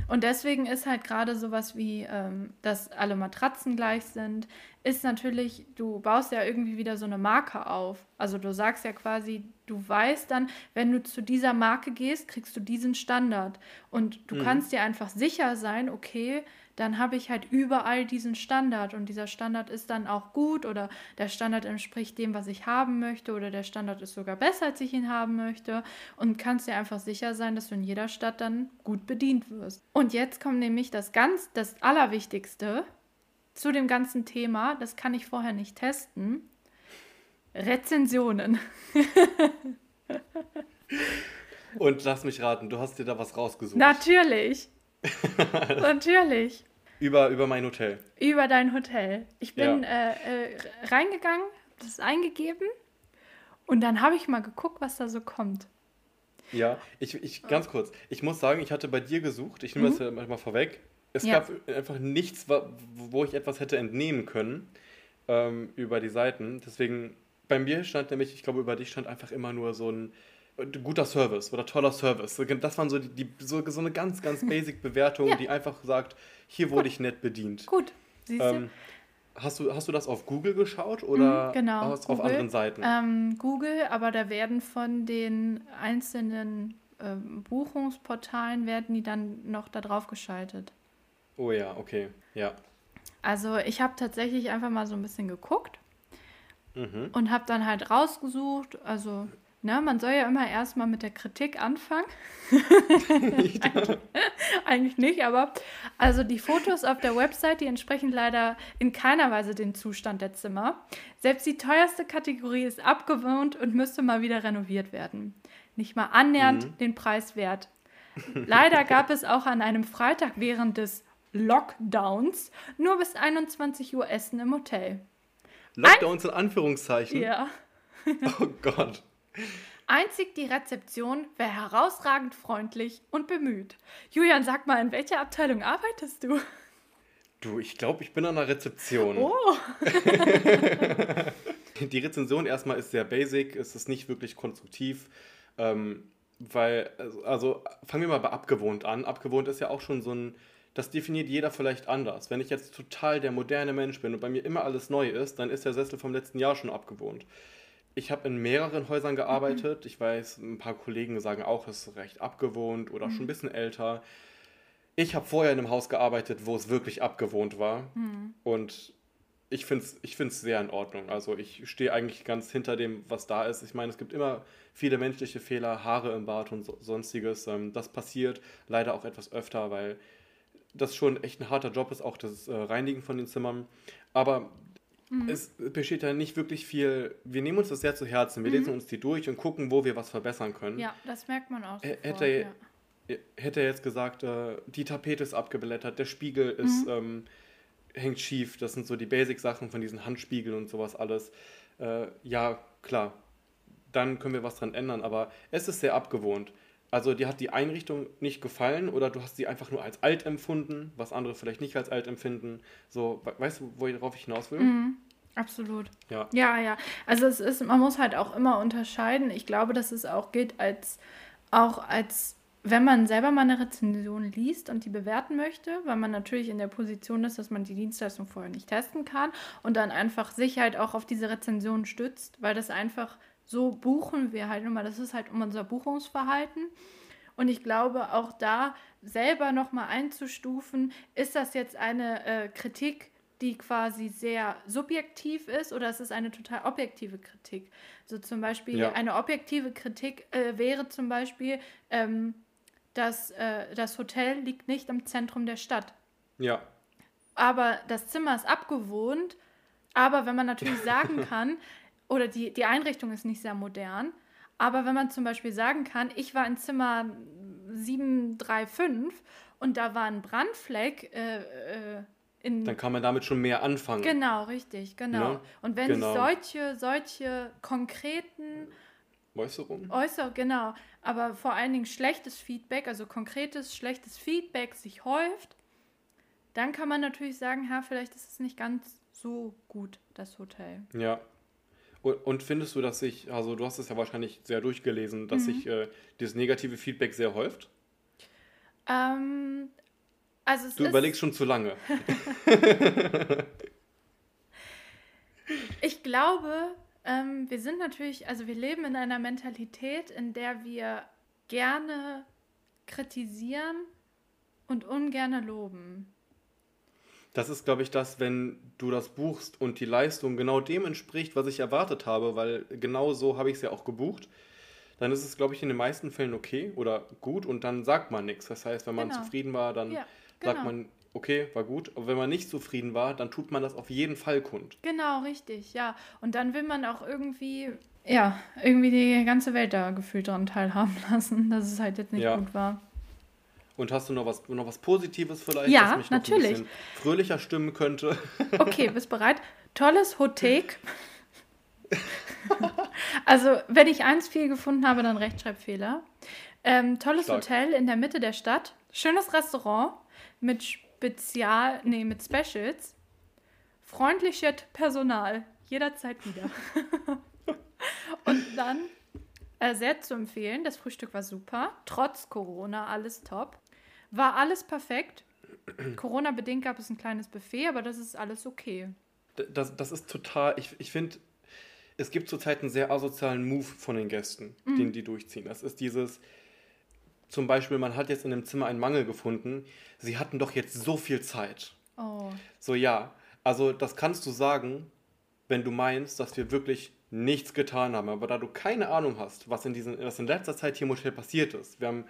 Und deswegen ist halt gerade sowas wie, ähm, dass alle Matratzen gleich sind, ist natürlich, du baust ja irgendwie wieder so eine Marke auf. Also du sagst ja quasi, du weißt dann, wenn du zu dieser Marke gehst, kriegst du diesen Standard. Und du mhm. kannst dir einfach sicher sein, okay, dann habe ich halt überall diesen Standard und dieser Standard ist dann auch gut oder der Standard entspricht dem, was ich haben möchte oder der Standard ist sogar besser, als ich ihn haben möchte und kannst dir einfach sicher sein, dass du in jeder Stadt dann gut bedient wirst. Und jetzt kommt nämlich das ganz, das Allerwichtigste zu dem ganzen Thema, das kann ich vorher nicht testen. Rezensionen. Und lass mich raten, du hast dir da was rausgesucht. Natürlich. Natürlich. Über, über mein Hotel. Über dein Hotel. Ich bin ja. äh, äh, reingegangen, das eingegeben und dann habe ich mal geguckt, was da so kommt. Ja, ich, ich ganz kurz. Ich muss sagen, ich hatte bei dir gesucht, ich nehme mhm. das ja manchmal vorweg. Es ja. gab einfach nichts, wo ich etwas hätte entnehmen können ähm, über die Seiten. Deswegen, bei mir stand nämlich, ich glaube, über dich stand einfach immer nur so ein guter Service oder toller Service. Das waren so, die, die so, so eine ganz, ganz basic Bewertung, ja. die einfach sagt, hier wurde Gut. ich nett bedient. Gut, siehst du. Ähm, hast du, hast du das auf Google geschaut oder mhm, genau, auf Google, anderen Seiten? Ähm, Google, aber da werden von den einzelnen äh, Buchungsportalen werden die dann noch da drauf geschaltet. Oh ja, okay, ja. Also ich habe tatsächlich einfach mal so ein bisschen geguckt mhm. und habe dann halt rausgesucht, also Ne, man soll ja immer erstmal mit der Kritik anfangen. Eigentlich nicht, aber also die Fotos auf der Website, die entsprechen leider in keiner Weise den Zustand der Zimmer. Selbst die teuerste Kategorie ist abgewohnt und müsste mal wieder renoviert werden. Nicht mal annähernd mhm. den Preis wert. Leider gab es auch an einem Freitag während des Lockdowns nur bis 21 Uhr Essen im Hotel. Lockdowns in Anführungszeichen? Ja. oh Gott. Einzig die Rezeption wäre herausragend freundlich und bemüht. Julian, sag mal, in welcher Abteilung arbeitest du? Du, ich glaube, ich bin an der Rezeption. Oh. die Rezension erstmal ist sehr basic, es ist nicht wirklich konstruktiv, ähm, weil, also fangen wir mal bei abgewohnt an. Abgewohnt ist ja auch schon so ein, das definiert jeder vielleicht anders. Wenn ich jetzt total der moderne Mensch bin und bei mir immer alles neu ist, dann ist der Sessel vom letzten Jahr schon abgewohnt. Ich habe in mehreren Häusern gearbeitet. Mhm. Ich weiß, ein paar Kollegen sagen auch, es ist recht abgewohnt oder mhm. schon ein bisschen älter. Ich habe vorher in einem Haus gearbeitet, wo es wirklich abgewohnt war. Mhm. Und ich finde es ich find's sehr in Ordnung. Also ich stehe eigentlich ganz hinter dem, was da ist. Ich meine, es gibt immer viele menschliche Fehler, Haare im Bart und so, sonstiges. Ähm, das passiert leider auch etwas öfter, weil das schon echt ein harter Job ist, auch das äh, Reinigen von den Zimmern. Aber mhm. es besteht ja nicht wirklich viel. Wir nehmen uns das sehr zu Herzen. Wir mhm. lesen uns die durch und gucken, wo wir was verbessern können. Ja, das merkt man auch. Sofort, hätte, ja. hätte er jetzt gesagt, äh, die Tapete ist abgeblättert, der Spiegel ist. Mhm. Ähm, hängt schief. Das sind so die Basic-Sachen von diesen Handspiegeln und sowas alles. Äh, ja, klar, dann können wir was dran ändern, aber es ist sehr abgewohnt. Also dir hat die Einrichtung nicht gefallen oder du hast sie einfach nur als alt empfunden, was andere vielleicht nicht als alt empfinden. So, weißt du, worauf ich hinaus will? Mhm. Absolut. Ja. Ja, ja. Also es ist, man muss halt auch immer unterscheiden. Ich glaube, dass es auch gilt als auch als wenn man selber mal eine Rezension liest und die bewerten möchte, weil man natürlich in der Position ist, dass man die Dienstleistung vorher nicht testen kann und dann einfach sich halt auch auf diese Rezension stützt, weil das einfach so buchen wir halt immer, das ist halt unser Buchungsverhalten. Und ich glaube, auch da selber nochmal einzustufen, ist das jetzt eine äh, Kritik, die quasi sehr subjektiv ist oder ist es eine total objektive Kritik? So zum Beispiel ja. eine objektive Kritik äh, wäre zum Beispiel, ähm, dass äh, das Hotel liegt nicht im Zentrum der Stadt. Ja. Aber das Zimmer ist abgewohnt. Aber wenn man natürlich sagen kann, oder die, die Einrichtung ist nicht sehr modern, aber wenn man zum Beispiel sagen kann, ich war in Zimmer 735 und da war ein Brandfleck äh, äh, in, dann kann man damit schon mehr anfangen. Genau, richtig, genau. Ne? Und wenn genau. solche, solche konkreten Äußerungen? Äußer, genau. Aber vor allen Dingen schlechtes Feedback, also konkretes, schlechtes Feedback sich häuft, dann kann man natürlich sagen, ja, vielleicht ist es nicht ganz so gut, das Hotel. Ja. Und, findest du, dass sich, also du hast es ja wahrscheinlich sehr durchgelesen, dass mhm. sich äh, dieses negative Feedback sehr häuft? Ähm, also du überlegst schon zu lange. ich glaube, ähm, wir sind natürlich, also wir leben in einer Mentalität, in der wir gerne kritisieren und ungerne loben. Das ist, glaube ich, das, wenn du das buchst und die Leistung genau dem entspricht, was ich erwartet habe, weil genau so habe ich es ja auch gebucht, dann ist es, glaube ich, in den meisten Fällen okay oder gut und dann sagt man nichts. Das heißt, wenn man genau. zufrieden war, dann ja, genau. sagt man, okay, war gut. Aber wenn man nicht zufrieden war, dann tut man das auf jeden Fall kund. Genau, richtig, ja. Und dann will man auch irgendwie, ja, irgendwie die ganze Welt da gefühlt daran teilhaben lassen, dass es halt jetzt nicht ja. gut war. Und hast du noch was, noch was Positives vielleicht, ja, was natürlich. ein bisschen fröhlicher stimmen könnte? Okay, bist bereit? Tolles Hotek. also, wenn ich eins viel gefunden habe, dann Rechtschreibfehler. Ähm, tolles Stark. Hotel in der Mitte der Stadt. Schönes Restaurant mit Spezial, nee, mit Specials. Freundliches Personal, jederzeit wieder. und dann äh, sehr zu empfehlen, das Frühstück war super, trotz Corona, alles top. War alles perfekt. Corona-bedingt gab es ein kleines Buffet, aber das ist alles okay. Das, das ist total, ich, ich finde, es gibt zurzeit einen sehr asozialen Move von den Gästen, mhm. den die durchziehen. Das ist dieses, zum Beispiel, man hat jetzt in dem Zimmer einen Mangel gefunden. Sie hatten doch jetzt so viel Zeit. Oh. So, ja. Also, das kannst du sagen, wenn du meinst, dass wir wirklich nichts getan haben. Aber da du keine Ahnung hast, was in, diesen, was in letzter Zeit hier im Hotel passiert ist, wir haben,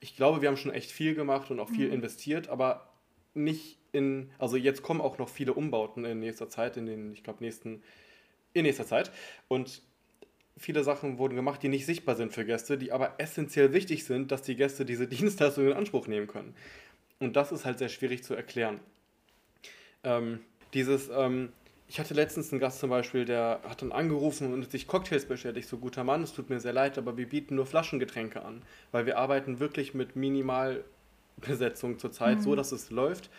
ich glaube, wir haben schon echt viel gemacht und auch viel mhm. investiert, aber nicht in, also jetzt kommen auch noch viele Umbauten in nächster Zeit, in den, ich glaube, nächsten, in nächster Zeit. Und viele Sachen wurden gemacht, die nicht sichtbar sind für Gäste, die aber essentiell wichtig sind, dass die Gäste diese Dienstleistung in Anspruch nehmen können. Und das ist halt sehr schwierig zu erklären. Ähm, dieses, ähm, Ich hatte letztens einen Gast zum Beispiel, der hat dann angerufen und sich Cocktails bestellt. Ich so, guter Mann, es tut mir sehr leid, aber wir bieten nur Flaschengetränke an, weil wir arbeiten wirklich mit Minimalbesetzung zurzeit, mhm. so dass es läuft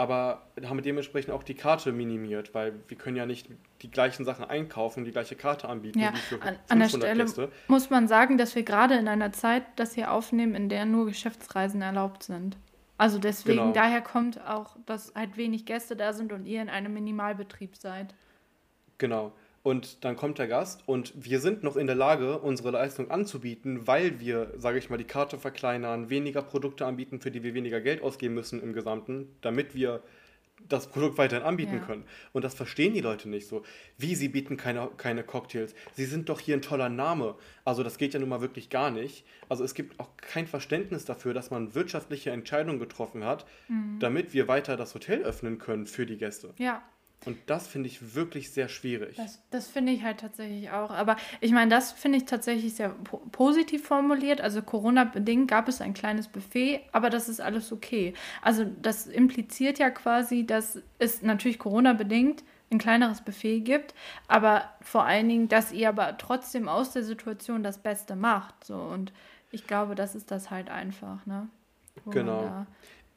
aber haben wir dementsprechend auch die Karte minimiert, weil wir können ja nicht die gleichen Sachen einkaufen, die gleiche Karte anbieten. Ja, an, an, der Stelle Gäste. muss man sagen, dass wir gerade in einer Zeit das hier aufnehmen, in der nur Geschäftsreisen erlaubt sind. Also deswegen, genau. daher kommt auch, dass halt wenig Gäste da sind und ihr in einem Minimalbetrieb seid. Genau. Und dann kommt der Gast und wir sind noch in der Lage, unsere Leistung anzubieten, weil wir, sage ich mal, die Karte verkleinern, weniger Produkte anbieten, für die wir weniger Geld ausgeben müssen im Gesamten, damit wir das Produkt weiterhin anbieten ja. können. Und das verstehen die Leute nicht so. Wie, sie bieten keine, keine Cocktails? Sie sind doch hier ein toller Name. Also das geht ja nun mal wirklich gar nicht. Also es gibt auch kein Verständnis dafür, dass man wirtschaftliche Entscheidungen getroffen hat, mhm. damit wir weiter das Hotel öffnen können für die Gäste. Ja, und das finde ich wirklich sehr schwierig. Das, das finde ich halt tatsächlich auch. Aber ich meine, das finde ich tatsächlich sehr po positiv formuliert. Also Corona-bedingt gab es ein kleines Buffet, aber das ist alles okay. Also das impliziert ja quasi, dass es natürlich Corona-bedingt ein kleineres Buffet gibt, aber vor allen Dingen, dass ihr aber trotzdem aus der Situation das Beste macht. So und ich glaube, das ist das halt einfach, ne? Wo genau.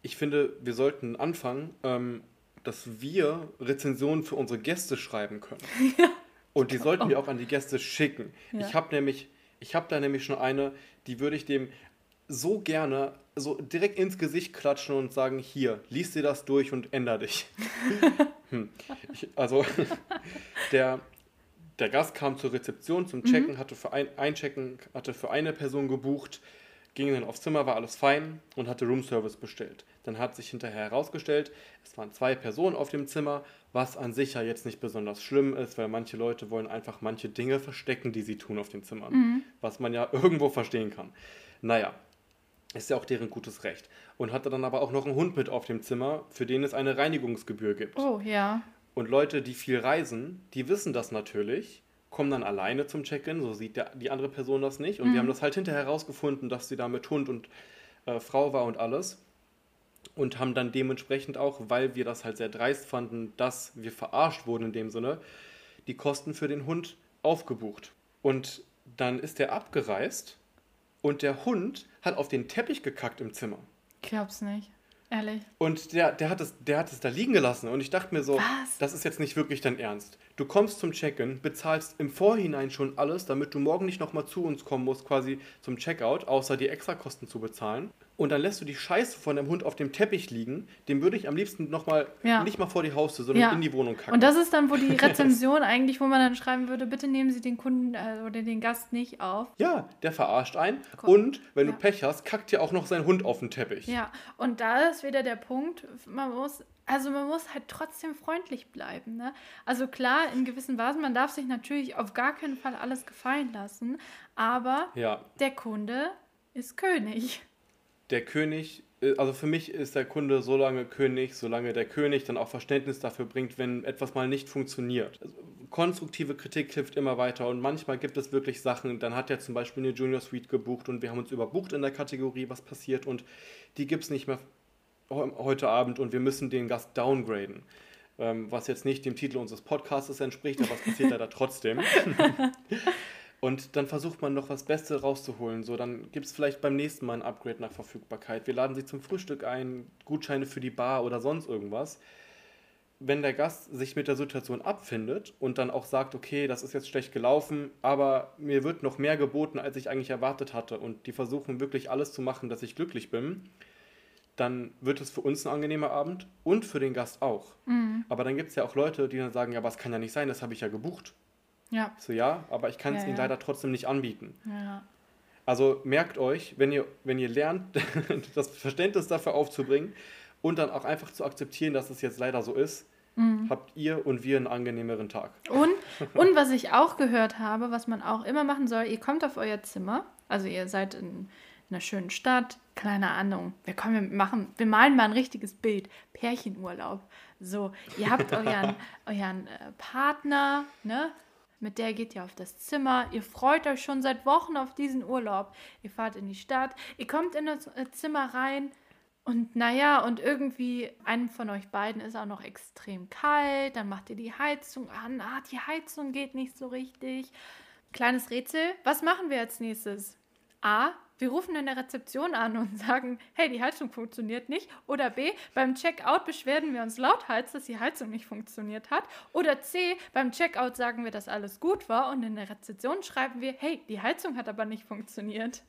Ich finde, wir sollten anfangen, ähm, dass wir Rezensionen für unsere Gäste schreiben können. Ja. Und die sollten wir auch an die Gäste schicken. Ja. Ich habe nämlich, ich habe da nämlich schon eine, die würde ich dem so gerne so direkt ins Gesicht klatschen und sagen, hier, lies dir das durch und änder dich. hm. ich, also der, der Gast kam zur Rezeption zum Checken, mhm. hatte für ein Einchecken, hatte für eine Person gebucht, ging dann aufs Zimmer, war alles fein und hatte Roomservice bestellt. Dann hat sich hinterher herausgestellt, es waren zwei Personen auf dem Zimmer, was an sich ja jetzt nicht besonders schlimm ist, weil manche Leute wollen einfach manche Dinge verstecken, die sie tun auf den Zimmern, mhm. was man ja irgendwo verstehen kann. Naja, ist ja auch deren gutes Recht. Und hatte dann aber auch noch einen Hund mit auf dem Zimmer, für den es eine Reinigungsgebühr gibt. Oh, ja. Und Leute, die viel reisen, die wissen das natürlich kommen dann alleine zum Check-in, so sieht der, die andere Person das nicht. Und mhm. wir haben das halt hinterher herausgefunden, dass sie da mit Hund und äh, Frau war und alles. Und haben dann dementsprechend auch, weil wir das halt sehr dreist fanden, dass wir verarscht wurden in dem Sinne, die Kosten für den Hund aufgebucht. Und dann ist er abgereist und der Hund hat auf den Teppich gekackt im Zimmer. Ich glaub's nicht. Ehrlich. Und der, der, hat es, der hat es da liegen gelassen. Und ich dachte mir so, Was? das ist jetzt nicht wirklich dein Ernst. Du kommst zum Check-in, bezahlst im Vorhinein schon alles, damit du morgen nicht nochmal zu uns kommen musst, quasi zum Checkout, außer die Extrakosten zu bezahlen. Und dann lässt du die Scheiße von dem Hund auf dem Teppich liegen. Dem würde ich am liebsten nochmal, ja. nicht mal vor die Haustür, sondern ja. in die Wohnung kacken. Und das ist dann, wo die Rezension eigentlich, wo man dann schreiben würde, bitte nehmen Sie den Kunden äh, oder den Gast nicht auf. Ja, der verarscht einen. Cool. Und wenn ja. du Pech hast, kackt dir auch noch sein Hund auf den Teppich. Ja, und da ist wieder der Punkt, man muss also man muss halt trotzdem freundlich bleiben. Ne? Also klar, in gewissen Vasen, man darf sich natürlich auf gar keinen Fall alles gefallen lassen, aber ja. der Kunde ist König. Der König, äh, also für mich ist der Kunde so lange König, solange der König dann auch Verständnis dafür bringt, wenn etwas mal nicht funktioniert. Also konstruktive Kritik hilft immer weiter und manchmal gibt es wirklich Sachen, dann hat er zum Beispiel eine Junior Suite gebucht und wir haben uns überbucht in der Kategorie, was passiert und die gibt es nicht mehr heute Abend und wir müssen den Gast downgraden. Ähm, was jetzt nicht dem Titel unseres Podcasts entspricht, aber es passiert leider trotzdem. und dann versucht man noch was Bestes rauszuholen. So, dann gibt es vielleicht beim nächsten Mal ein Upgrade nach Verfügbarkeit. Wir laden sie zum Frühstück ein, Gutscheine für die Bar oder sonst irgendwas. Wenn der Gast sich mit der Situation abfindet und dann auch sagt, okay, das ist jetzt schlecht gelaufen, aber mir wird noch mehr geboten, als ich eigentlich erwartet hatte und die versuchen wirklich alles zu machen, dass ich glücklich bin, dann wird es für uns ein angenehmer Abend und für den Gast auch. Mhm. Aber dann gibt es ja auch Leute, die dann sagen, ja, aber es kann ja nicht sein, das habe ich ja gebucht. Ja. So, ja, aber ich kann es ja, ihnen ja. leider trotzdem nicht anbieten. Ja. Also merkt euch, wenn ihr, wenn ihr lernt, das Verständnis dafür aufzubringen und dann auch einfach zu akzeptieren, dass es jetzt leider so ist, mhm. habt ihr und wir einen angenehmeren Tag. Und, und was ich auch gehört habe, was man auch immer machen soll, ihr kommt auf euer Zimmer, also ihr seid in einer schönen Stadt, keine Ahnung, wir kommen, wir machen, wir malen mal ein richtiges Bild, Pärchenurlaub. So, ihr habt euren, euren äh, Partner, ne? Mit der geht ihr auf das Zimmer. Ihr freut euch schon seit Wochen auf diesen Urlaub. Ihr fahrt in die Stadt. Ihr kommt in das äh, Zimmer rein. Und naja, und irgendwie einem von euch beiden ist auch noch extrem kalt, dann macht ihr die Heizung an, ah, die Heizung geht nicht so richtig. Kleines Rätsel, was machen wir als nächstes? A, wir rufen in der Rezeption an und sagen, hey, die Heizung funktioniert nicht. Oder B, beim Checkout beschweren wir uns lauthals, dass die Heizung nicht funktioniert hat. Oder C, beim Checkout sagen wir, dass alles gut war und in der Rezeption schreiben wir, hey, die Heizung hat aber nicht funktioniert.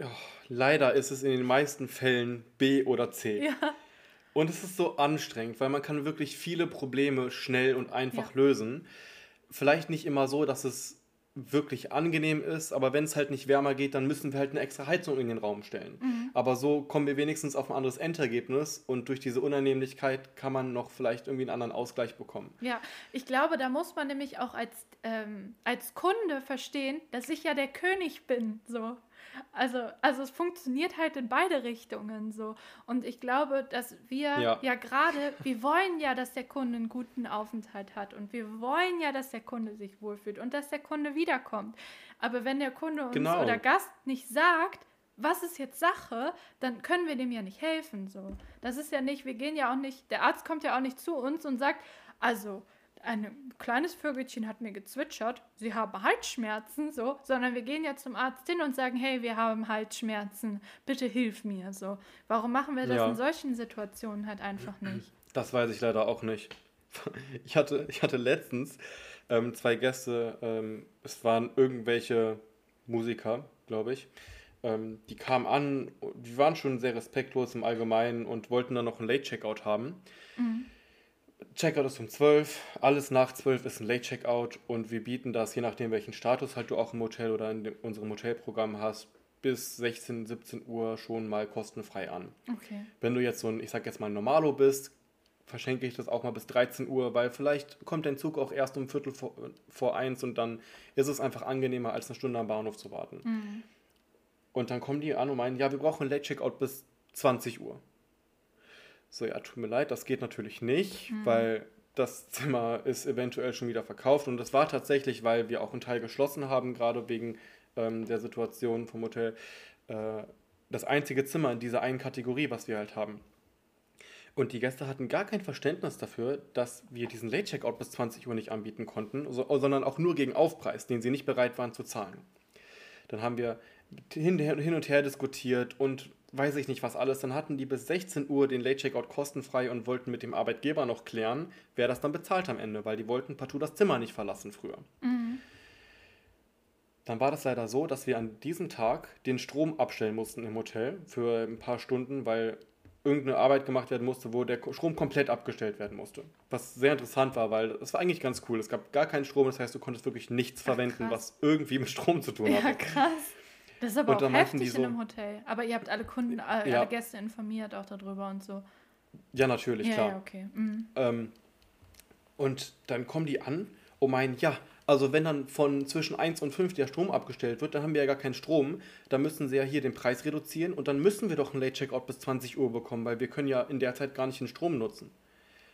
Oh, leider ist es in den meisten Fällen B oder C. Ja. Und es ist so anstrengend, weil man kann wirklich viele Probleme schnell und einfach ja. lösen. Vielleicht nicht immer so, dass es wirklich angenehm ist, aber wenn es halt nicht wärmer geht, dann müssen wir halt eine extra Heizung in den Raum stellen. Mhm. Aber so kommen wir wenigstens auf ein anderes Endergebnis und durch diese Unannehmlichkeit kann man noch vielleicht irgendwie einen anderen Ausgleich bekommen. Ja, ich glaube, da muss man nämlich auch als, ähm, als Kunde verstehen, dass ich ja der König bin, so. Also, also es funktioniert halt in beide Richtungen so. Und ich glaube, dass wir ja, ja gerade, wir wollen ja, dass der Kunde einen guten Aufenthalt hat und wir wollen ja, dass der Kunde sich wohlfühlt und dass der Kunde wiederkommt. Aber wenn der Kunde uns genau. oder Gast nicht sagt, was ist jetzt Sache, dann können wir dem ja nicht helfen. So. Das ist ja nicht, wir gehen ja auch nicht, der Arzt kommt ja auch nicht zu uns und sagt, also ein kleines Vögelchen hat mir gezwitschert, sie haben Halsschmerzen, so, sondern wir gehen ja zum Arzt hin und sagen, hey, wir haben Halsschmerzen, bitte hilf mir, so. Warum machen wir das ja. in solchen Situationen halt einfach nicht? Das weiß ich leider auch nicht. Ich hatte, ich hatte letztens ähm, zwei Gäste, ähm, es waren irgendwelche Musiker, glaube ich, ähm, die kamen an, die waren schon sehr respektlos im Allgemeinen und wollten dann noch ein Late-Checkout haben. Mhm Checkout ist um 12, alles nach 12 ist ein Late Checkout und wir bieten das, je nachdem welchen Status halt du auch im Hotel oder in unserem Hotelprogramm hast, bis 16, 17 Uhr schon mal kostenfrei an. Okay. Wenn du jetzt so ein, ich sag jetzt mal Normalo bist, verschenke ich das auch mal bis 13 Uhr, weil vielleicht kommt dein Zug auch erst um Viertel vor, vor eins und dann ist es einfach angenehmer, als eine Stunde am Bahnhof zu warten. Mhm. Und dann kommen die an und meinen, ja, wir brauchen ein Late Checkout bis 20 Uhr. So, ja, tut mir leid, das geht natürlich nicht, mhm. weil das Zimmer ist eventuell schon wieder verkauft. Und das war tatsächlich, weil wir auch einen Teil geschlossen haben, gerade wegen ähm, der Situation vom Hotel, äh, das einzige Zimmer in dieser einen Kategorie, was wir halt haben. Und die Gäste hatten gar kein Verständnis dafür, dass wir diesen Late-Checkout bis 20 Uhr nicht anbieten konnten, so, sondern auch nur gegen Aufpreis, den sie nicht bereit waren zu zahlen. Dann haben wir hin, hin und her diskutiert und weiß ich nicht was alles. Dann hatten die bis 16 Uhr den Late Checkout kostenfrei und wollten mit dem Arbeitgeber noch klären, wer das dann bezahlt am Ende, weil die wollten partout das Zimmer nicht verlassen früher. Mhm. Dann war das leider so, dass wir an diesem Tag den Strom abstellen mussten im Hotel für ein paar Stunden, weil irgendeine Arbeit gemacht werden musste, wo der Strom komplett abgestellt werden musste. Was sehr interessant war, weil es war eigentlich ganz cool. Es gab gar keinen Strom, das heißt, du konntest wirklich nichts Ach, verwenden, krass. was irgendwie mit Strom zu tun hatte. Ja, krass. Das ist aber und auch heftig so, in einem Hotel. Aber ihr habt alle Kunden, alle, ja. Gäste informiert auch darüber und so. Ja, natürlich, ja, klar. Ja, okay. Mhm. Ähm, und dann kommen die an und meinen, ja, also wenn dann von zwischen 1 und 5 der Strom abgestellt wird, dann haben wir ja gar keinen Strom. Da müssen sie ja hier den Preis reduzieren und dann müssen wir doch einen Late Checkout bis 20 Uhr bekommen, weil wir können ja in der Zeit gar nicht den Strom nutzen.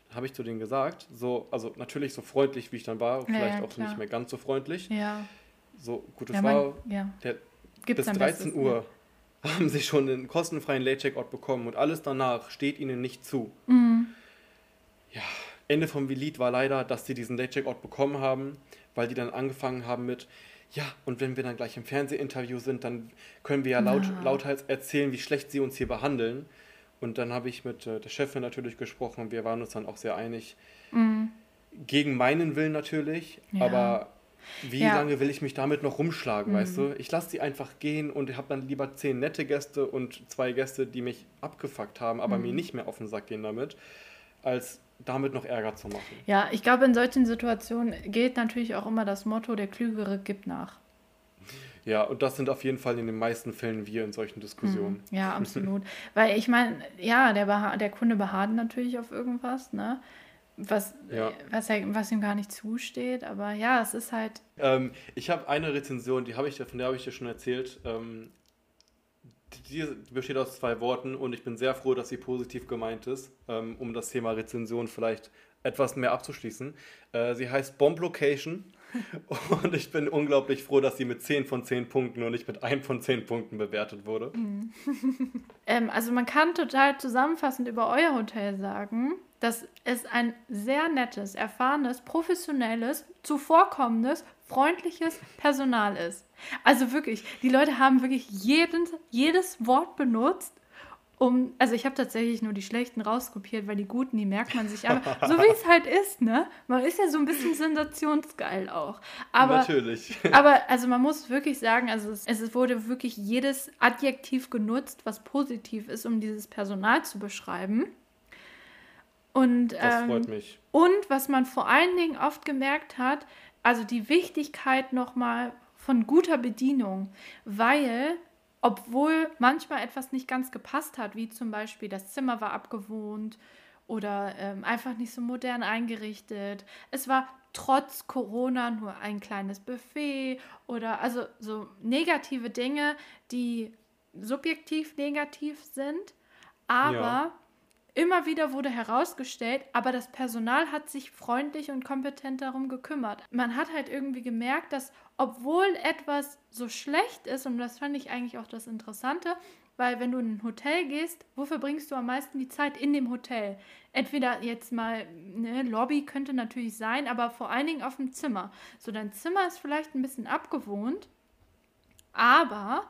Dann habe ich zu denen gesagt, so, also natürlich so freundlich, wie ich dann war, vielleicht ja, auch nicht mehr ganz so freundlich. Ja. So, gute Frau, man, ja. der, Gibt's bis 13 Bestes, Uhr ja. haben sie schon einen kostenfreien Late-Checkout bekommen und alles danach steht ihnen nicht zu. Mhm. Ja, Ende vom Lied war leider, dass sie diesen Late-Checkout bekommen haben, weil die dann angefangen haben mit, ja, und wenn wir dann gleich im Fernsehinterview sind, dann können wir ja laut, ja. lauthals erzählen, wie schlecht sie uns hier behandeln. Und dann habe ich mit äh, der Chefin natürlich gesprochen und wir waren uns dann auch sehr einig. Mhm. Gegen meinen Willen natürlich, ja. aber wie ja. lange will ich mich damit noch rumschlagen, mhm. weißt du? Ich lasse die einfach gehen und habe dann lieber zehn nette Gäste und zwei Gäste, die mich abgefuckt haben, aber mhm. mir nicht mehr auf den Sack gehen damit, als damit noch Ärger zu machen. Ja, ich glaube, in solchen Situationen gilt natürlich auch immer das Motto, der Klügere gibt nach. Ja, und das sind auf jeden Fall in den meisten Fällen wir in solchen Diskussionen. Mhm. Ja, absolut. Weil ich meine, ja, der, der Kunde beharrt natürlich auf irgendwas, ne? Was, ja. was, was ihm gar nicht zusteht. Aber ja, es ist halt. Ähm, ich habe eine Rezension, die habe ich, von der habe ich dir schon erzählt. Ähm, die besteht aus zwei Worten und ich bin sehr froh, dass sie positiv gemeint ist, ähm, um das Thema Rezension vielleicht etwas mehr abzuschließen. Äh, sie heißt Bomb Location. Und ich bin unglaublich froh, dass sie mit 10 von 10 Punkten und nicht mit 1 von 10 Punkten bewertet wurde. Mhm. ähm, also man kann total zusammenfassend über euer Hotel sagen, dass es ein sehr nettes, erfahrenes, professionelles, zuvorkommendes, freundliches Personal ist. Also wirklich, die Leute haben wirklich jeden, jedes Wort benutzt um, also ich habe tatsächlich nur die schlechten rauskopiert, weil die guten, die merkt man sich. Aber so wie es halt ist, ne? Man ist ja so ein bisschen sensationsgeil auch. Aber, Natürlich. aber also man muss wirklich sagen, also es, es wurde wirklich jedes Adjektiv genutzt, was positiv ist, um dieses Personal zu beschreiben. Und, das ähm, freut mich. Und was man vor allen Dingen oft gemerkt hat, also die Wichtigkeit nochmal von guter Bedienung, weil obwohl manchmal etwas nicht ganz gepasst hat, wie zum Beispiel das Zimmer war abgewohnt oder ähm, einfach nicht so modern eingerichtet. Es war trotz Corona nur ein kleines Buffet oder also so negative Dinge, die subjektiv negativ sind, aber ja. Immer wieder wurde herausgestellt, aber das Personal hat sich freundlich und kompetent darum gekümmert. Man hat halt irgendwie gemerkt, dass obwohl etwas so schlecht ist, und das fand ich eigentlich auch das Interessante, weil wenn du in ein Hotel gehst, wo verbringst du am meisten die Zeit in dem Hotel? Entweder jetzt mal, ne, Lobby könnte natürlich sein, aber vor allen Dingen auf dem Zimmer. So, dein Zimmer ist vielleicht ein bisschen abgewohnt, aber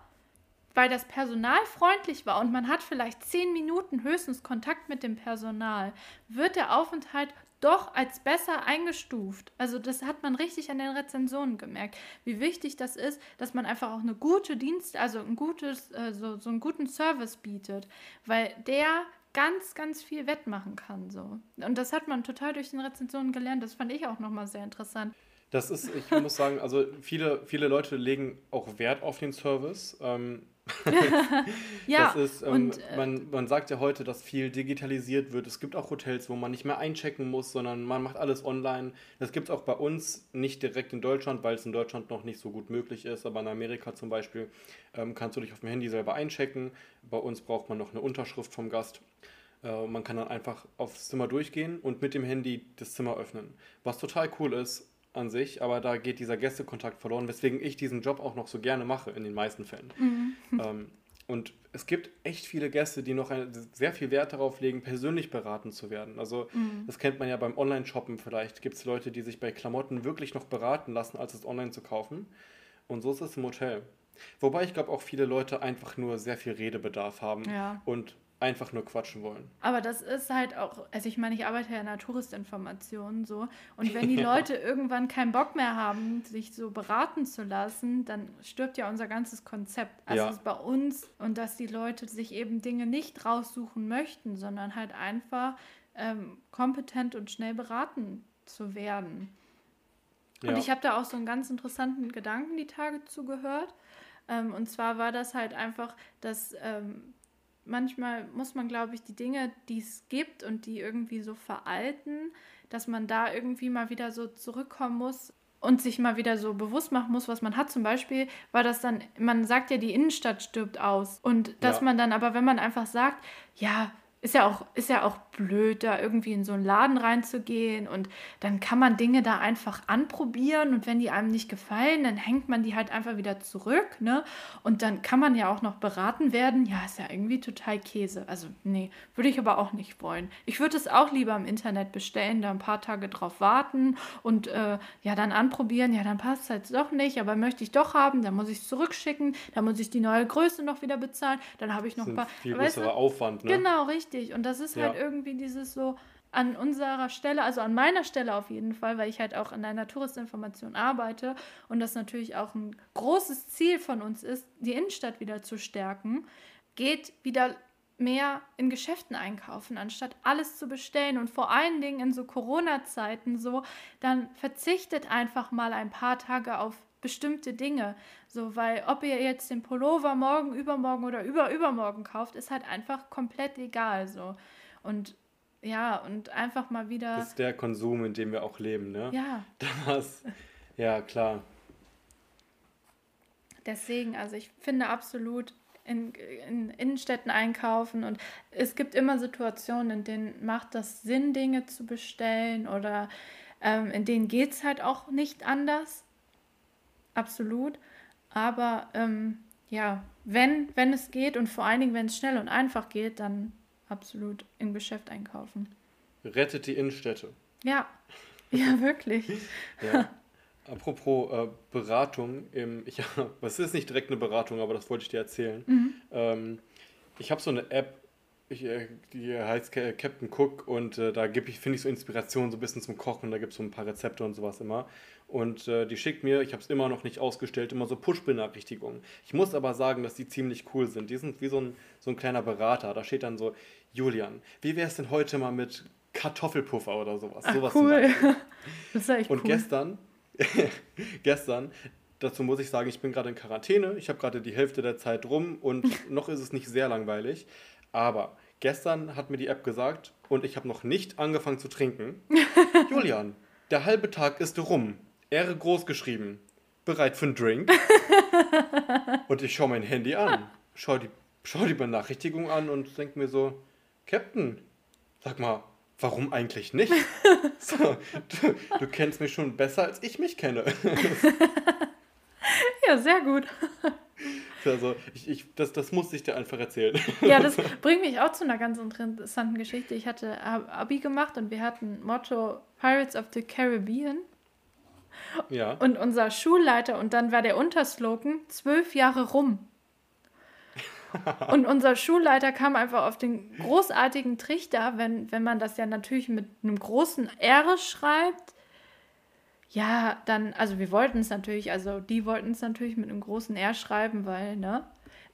weil das Personal freundlich war und man hat vielleicht zehn Minuten höchstens Kontakt mit dem Personal, wird der Aufenthalt doch als besser eingestuft. Also das hat man richtig an den Rezensionen gemerkt, wie wichtig das ist, dass man einfach auch eine gute Dienst, also ein gutes, äh, so, so einen guten Service bietet, weil der ganz, ganz viel wettmachen kann. So. Und das hat man total durch den Rezensionen gelernt. Das fand ich auch nochmal sehr interessant. Das ist, ich muss sagen, also viele, viele Leute legen auch Wert auf den Service. Ähm, ja, ist, ähm, und, äh, man, man sagt ja heute, dass viel digitalisiert wird. Es gibt auch Hotels, wo man nicht mehr einchecken muss, sondern man macht alles online. Das gibt es auch bei uns, nicht direkt in Deutschland, weil es in Deutschland noch nicht so gut möglich ist. Aber in Amerika zum Beispiel ähm, kannst du dich auf dem Handy selber einchecken. Bei uns braucht man noch eine Unterschrift vom Gast. Äh, man kann dann einfach aufs Zimmer durchgehen und mit dem Handy das Zimmer öffnen. Was total cool ist, an sich, aber da geht dieser Gästekontakt verloren, weswegen ich diesen Job auch noch so gerne mache in den meisten Fällen. Mhm. Ähm, und es gibt echt viele Gäste, die noch eine, sehr viel Wert darauf legen, persönlich beraten zu werden. Also mhm. das kennt man ja beim Online-Shoppen vielleicht. Gibt es Leute, die sich bei Klamotten wirklich noch beraten lassen, als es online zu kaufen. Und so ist es im Hotel. Wobei ich glaube auch viele Leute einfach nur sehr viel Redebedarf haben ja. und einfach nur quatschen wollen. Aber das ist halt auch, also ich meine, ich arbeite ja in der Touristinformation so und wenn die Leute irgendwann keinen Bock mehr haben, sich so beraten zu lassen, dann stirbt ja unser ganzes Konzept. Also ja. bei uns und dass die Leute sich eben Dinge nicht raussuchen möchten, sondern halt einfach ähm, kompetent und schnell beraten zu werden. Ja. Und ich habe da auch so einen ganz interessanten Gedanken die Tage zugehört. Ähm, und zwar war das halt einfach, dass ähm, manchmal muss man, glaube ich, die Dinge, die es gibt und die irgendwie so veralten, dass man da irgendwie mal wieder so zurückkommen muss und sich mal wieder so bewusst machen muss, was man hat. Zum Beispiel war das dann, man sagt ja, die Innenstadt stirbt aus. Und dass ja. man dann aber, wenn man einfach sagt, ja, ist ja auch, ist ja auch blöd, da irgendwie in so einen Laden reinzugehen und dann kann man Dinge da einfach anprobieren und wenn die einem nicht gefallen, dann hängt man die halt einfach wieder zurück, ne? Und dann kann man ja auch noch beraten werden. Ja, ist ja irgendwie total Käse. Also, nee, würde ich aber auch nicht wollen. Ich würde es auch lieber im Internet bestellen, da ein paar Tage drauf warten und äh, ja, dann anprobieren. Ja, dann passt es halt doch nicht, aber möchte ich doch haben, dann muss ich es zurückschicken, dann muss ich die neue Größe noch wieder bezahlen, dann habe ich noch ein paar. Viel größerer Aufwand, ne? Genau, richtig richtig. Und das ist ja. halt irgendwie dieses so an unserer Stelle, also an meiner Stelle auf jeden Fall, weil ich halt auch an einer Touristinformation arbeite und das natürlich auch ein großes Ziel von uns ist, die Innenstadt wieder zu stärken, geht wieder mehr in Geschäften einkaufen, anstatt alles zu bestellen und vor allen Dingen in so Corona-Zeiten so, dann verzichtet einfach mal ein paar Tage auf bestimmte Dinge. So, weil ob ihr jetzt den Pullover morgen, übermorgen oder über übermorgen kauft, ist halt einfach komplett egal. So. Und ja, und einfach mal wieder. Das ist der Konsum, in dem wir auch leben, ne? Ja. Das, ja, klar. Deswegen, also ich finde absolut in, in Innenstädten einkaufen und es gibt immer Situationen, in denen macht das Sinn, Dinge zu bestellen oder Ähm, in denen geht es halt auch nicht anders. Absolut. Aber ähm, ja, wenn, wenn es geht und vor allen Dingen, wenn es schnell und einfach geht, dann absolut im Geschäft einkaufen. Rettet die Innenstädte. Ja, ja, wirklich. ja. Apropos äh, Beratung, im, ich, es ist nicht direkt eine Beratung, aber das wollte ich dir erzählen. Mhm. Ähm, ich habe so eine App, ich, äh, die heißt Captain Cook und äh, da ich, finde ich so Inspiration so ein bisschen zum Kochen. Da gibt es so ein paar Rezepte und sowas immer. Und äh, die schickt mir, ich habe es immer noch nicht ausgestellt, immer so Push-Benachrichtigungen. Ich muss aber sagen, dass die ziemlich cool sind. Die sind wie so ein, so ein kleiner Berater. Da steht dann so, Julian, wie wäre es denn heute mal mit Kartoffelpuffer oder sowas? Ach, sowas cool. das ist echt Und cool. gestern gestern. Dazu muss ich sagen, ich bin gerade in Quarantäne. Ich habe gerade die Hälfte der Zeit rum und noch ist es nicht sehr langweilig. Aber gestern hat mir die App gesagt und ich habe noch nicht angefangen zu trinken. Julian, der halbe Tag ist rum. Ehre groß geschrieben. Bereit für einen Drink? und ich schaue mein Handy an, schaue die, schau die Benachrichtigung an und denke mir so, Captain, sag mal, warum eigentlich nicht? so, du, du, kennst mich schon besser, als ich mich kenne. ja, sehr gut. Also, ich, ich, das, das musste ich dir einfach erzählen. ja, das bringt mich auch zu einer ganz interessanten Geschichte. Ich hatte Abi gemacht und wir hatten Motto Pirates of the Caribbean. Ja. Und unser Schulleiter, und dann war der Unterslogan, zwölf Jahre rum. Und unser Schulleiter kam einfach auf den großartigen Trichter, wenn, wenn man das ja natürlich mit einem großen R schreibt. Ja, dann, also wir wollten es natürlich, also die wollten es natürlich mit einem großen R schreiben, weil, ne?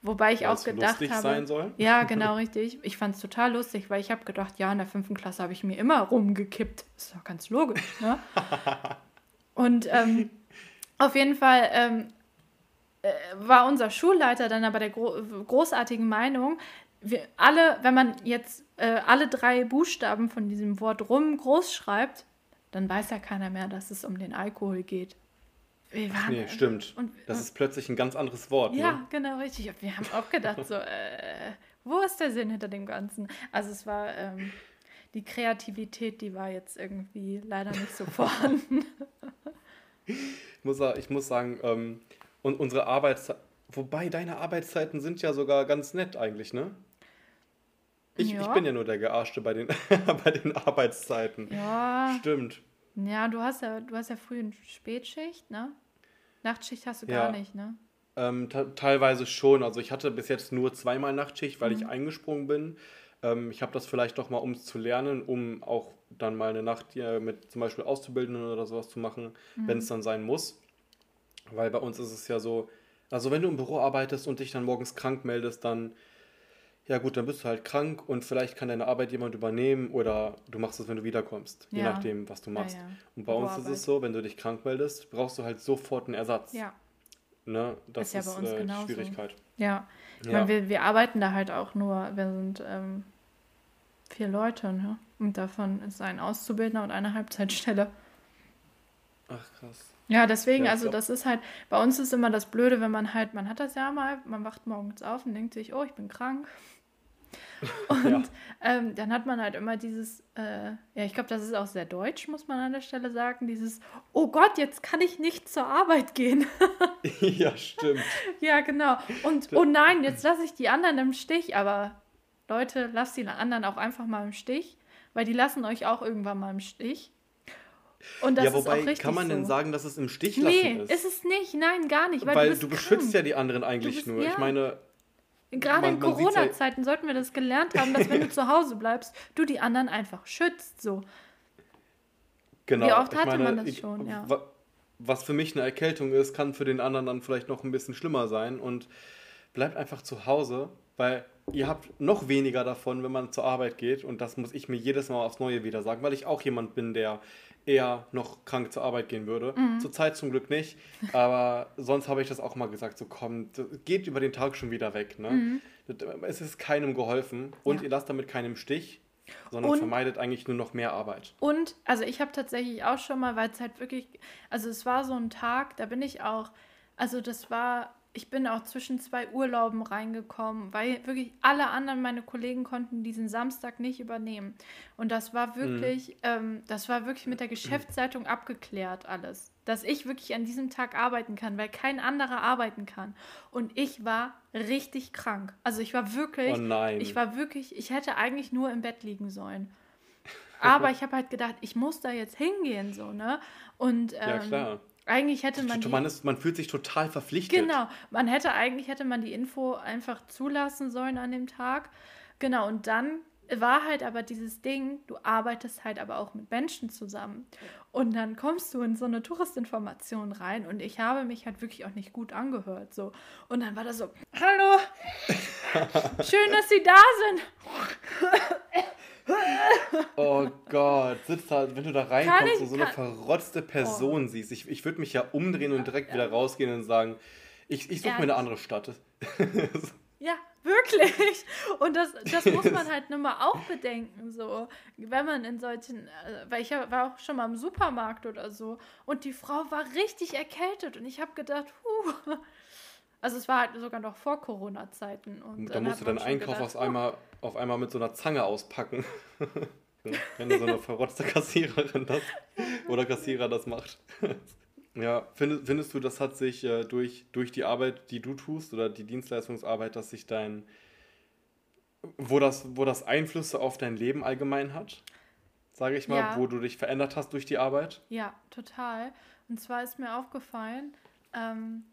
Wobei ich weil auch gedacht lustig habe. Sein soll. Ja, genau, richtig. Ich fand es total lustig, weil ich habe gedacht, ja, in der fünften Klasse habe ich mir immer rumgekippt. Ist doch ganz logisch, ne? Und ähm, auf jeden Fall ähm, äh, war unser Schulleiter dann aber der gro großartigen Meinung, wir alle, wenn man jetzt äh, alle drei Buchstaben von diesem Wort rum groß schreibt, dann weiß ja keiner mehr, dass es um den Alkohol geht. Wir waren, nee, stimmt. Und, das und, ist plötzlich ein ganz anderes Wort. Ja, ne? genau, richtig. Und wir haben auch gedacht, so, äh, wo ist der Sinn hinter dem Ganzen? Also es war, ähm, die Kreativität, die war jetzt irgendwie leider nicht so vorhanden. ich, muss, ich muss sagen, ähm, und unsere Arbeitszeiten, wobei deine Arbeitszeiten sind ja sogar ganz nett eigentlich, ne? Ich, ja. ich bin ja nur der Gearschte bei den, bei den Arbeitszeiten. Ja. Stimmt. Ja, du hast ja, du hast ja früh eine Spätschicht, ne? Nachtschicht hast du ja. gar nicht, ne? Ähm, teilweise schon. Also ich hatte bis jetzt nur zweimal Nachtschicht, weil mhm. ich eingesprungen bin. Ähm, ich habe das vielleicht doch mal, um es zu lernen, um auch dann mal eine Nacht äh, mit zum Beispiel Auszubildenden oder sowas zu machen, mhm. wenn es dann sein muss. Weil bei uns ist es ja so, also wenn du im Büro arbeitest und dich dann morgens krank meldest, dann, ja gut, dann bist du halt krank und vielleicht kann deine Arbeit jemand übernehmen oder du machst es, wenn du wiederkommst, ja. je nachdem, was du machst. Ja, ja. Und bei uns ist es so, wenn du dich krank meldest, brauchst du halt sofort einen Ersatz. Ja. Ne? Das ist, ja bei uns äh, die Schwierigkeit. Ja, ich meine, wir, wir arbeiten da halt auch nur, wir sind ähm, vier Leute, ne? Und davon ist ein Auszubildender und eine Halbzeitstelle. Ach krass. Ja, deswegen, ja, also das ist halt, bei uns ist immer das Blöde, wenn man halt, man hat das ja mal, man wacht morgens auf und denkt sich, oh, ich bin krank. Und ja. ähm, dann hat man halt immer dieses, äh, ja, ich glaube, das ist auch sehr deutsch, muss man an der Stelle sagen, dieses, oh Gott, jetzt kann ich nicht zur Arbeit gehen. ja, stimmt. ja, genau. Und, oh nein, jetzt lasse ich die anderen im Stich, aber Leute, lasst die anderen auch einfach mal im Stich, weil die lassen euch auch irgendwann mal im Stich. Und das ja, wobei, ist auch richtig kann man so. denn sagen, dass es im Stich lassen nee, ist? Nee, ist es nicht. Nein, gar nicht. Weil, weil du, du beschützt ja die anderen eigentlich bist, nur. Ja. Ich meine... Gerade in Corona-Zeiten sollten wir das gelernt haben, dass wenn du zu Hause bleibst, du die anderen einfach schützt. So. Genau. Wie oft hatte meine, man das ich, schon, ja. Was für mich eine Erkältung ist, kann für den anderen dann vielleicht noch ein bisschen schlimmer sein. Und bleibt einfach zu Hause, weil ihr habt noch weniger davon, wenn man zur Arbeit geht. Und das muss ich mir jedes Mal aufs Neue wieder sagen, weil ich auch jemand bin, der eher noch krank zur Arbeit gehen würde. Mhm. Zurzeit zum Glück nicht, aber sonst habe ich das auch mal gesagt, so komm, geht über den Tag schon wieder weg. Ne? Mhm. Es ist keinem geholfen und ja. ihr lasst damit keinem Stich, sondern und, vermeidet eigentlich nur noch mehr Arbeit. Und, also ich habe tatsächlich auch schon mal, weil es halt wirklich, also es war so ein Tag, da bin ich auch, also das war ich bin auch zwischen zwei Urlauben reingekommen, weil wirklich alle anderen meine Kollegen konnten diesen Samstag nicht übernehmen. Und das war wirklich, mhm. ähm, das war wirklich mit der Geschäftszeitung abgeklärt alles, dass ich wirklich an diesem Tag arbeiten kann, weil kein anderer arbeiten kann. Und ich war richtig krank. Also ich war wirklich, oh ich war wirklich, ich hätte eigentlich nur im Bett liegen sollen. Aber ich habe halt gedacht, ich muss da jetzt hingehen, so, ne? Und ähm, ja, klar. Eigentlich hätte man. Die, man, ist, man fühlt sich total verpflichtet. Genau. Man hätte eigentlich hätte man die Info einfach zulassen sollen an dem Tag. Genau. Und dann war halt aber dieses Ding, du arbeitest halt aber auch mit Menschen zusammen. Und dann kommst du in so eine Touristinformation rein und ich habe mich halt wirklich auch nicht gut angehört. So. Und dann war das so, hallo, schön, dass Sie da sind. Oh Gott, sitzt da, wenn du da reinkommst und so eine verrotzte Person oh. siehst. Ich, ich würde mich ja umdrehen und direkt ja. wieder rausgehen und sagen, ich, ich suche mir eine andere Stadt. ja, wirklich. Und das, das muss man halt nun mal auch bedenken, so. Wenn man in solchen, äh, weil ich war auch schon mal im Supermarkt oder so und die Frau war richtig erkältet und ich habe gedacht, huh. Also es war halt sogar noch vor Corona-Zeiten. Und da musst du deinen Einkauf gedacht, auf, einmal, auf einmal mit so einer Zange auspacken. Wenn du so eine verrotzte Kassiererin das oder Kassierer das macht. ja, findest, findest du, das hat sich äh, durch, durch die Arbeit, die du tust oder die Dienstleistungsarbeit, dass sich dein, wo das, wo das Einflüsse auf dein Leben allgemein hat? Sage ich mal, ja. wo du dich verändert hast durch die Arbeit? Ja, total. Und zwar ist mir aufgefallen, ähm,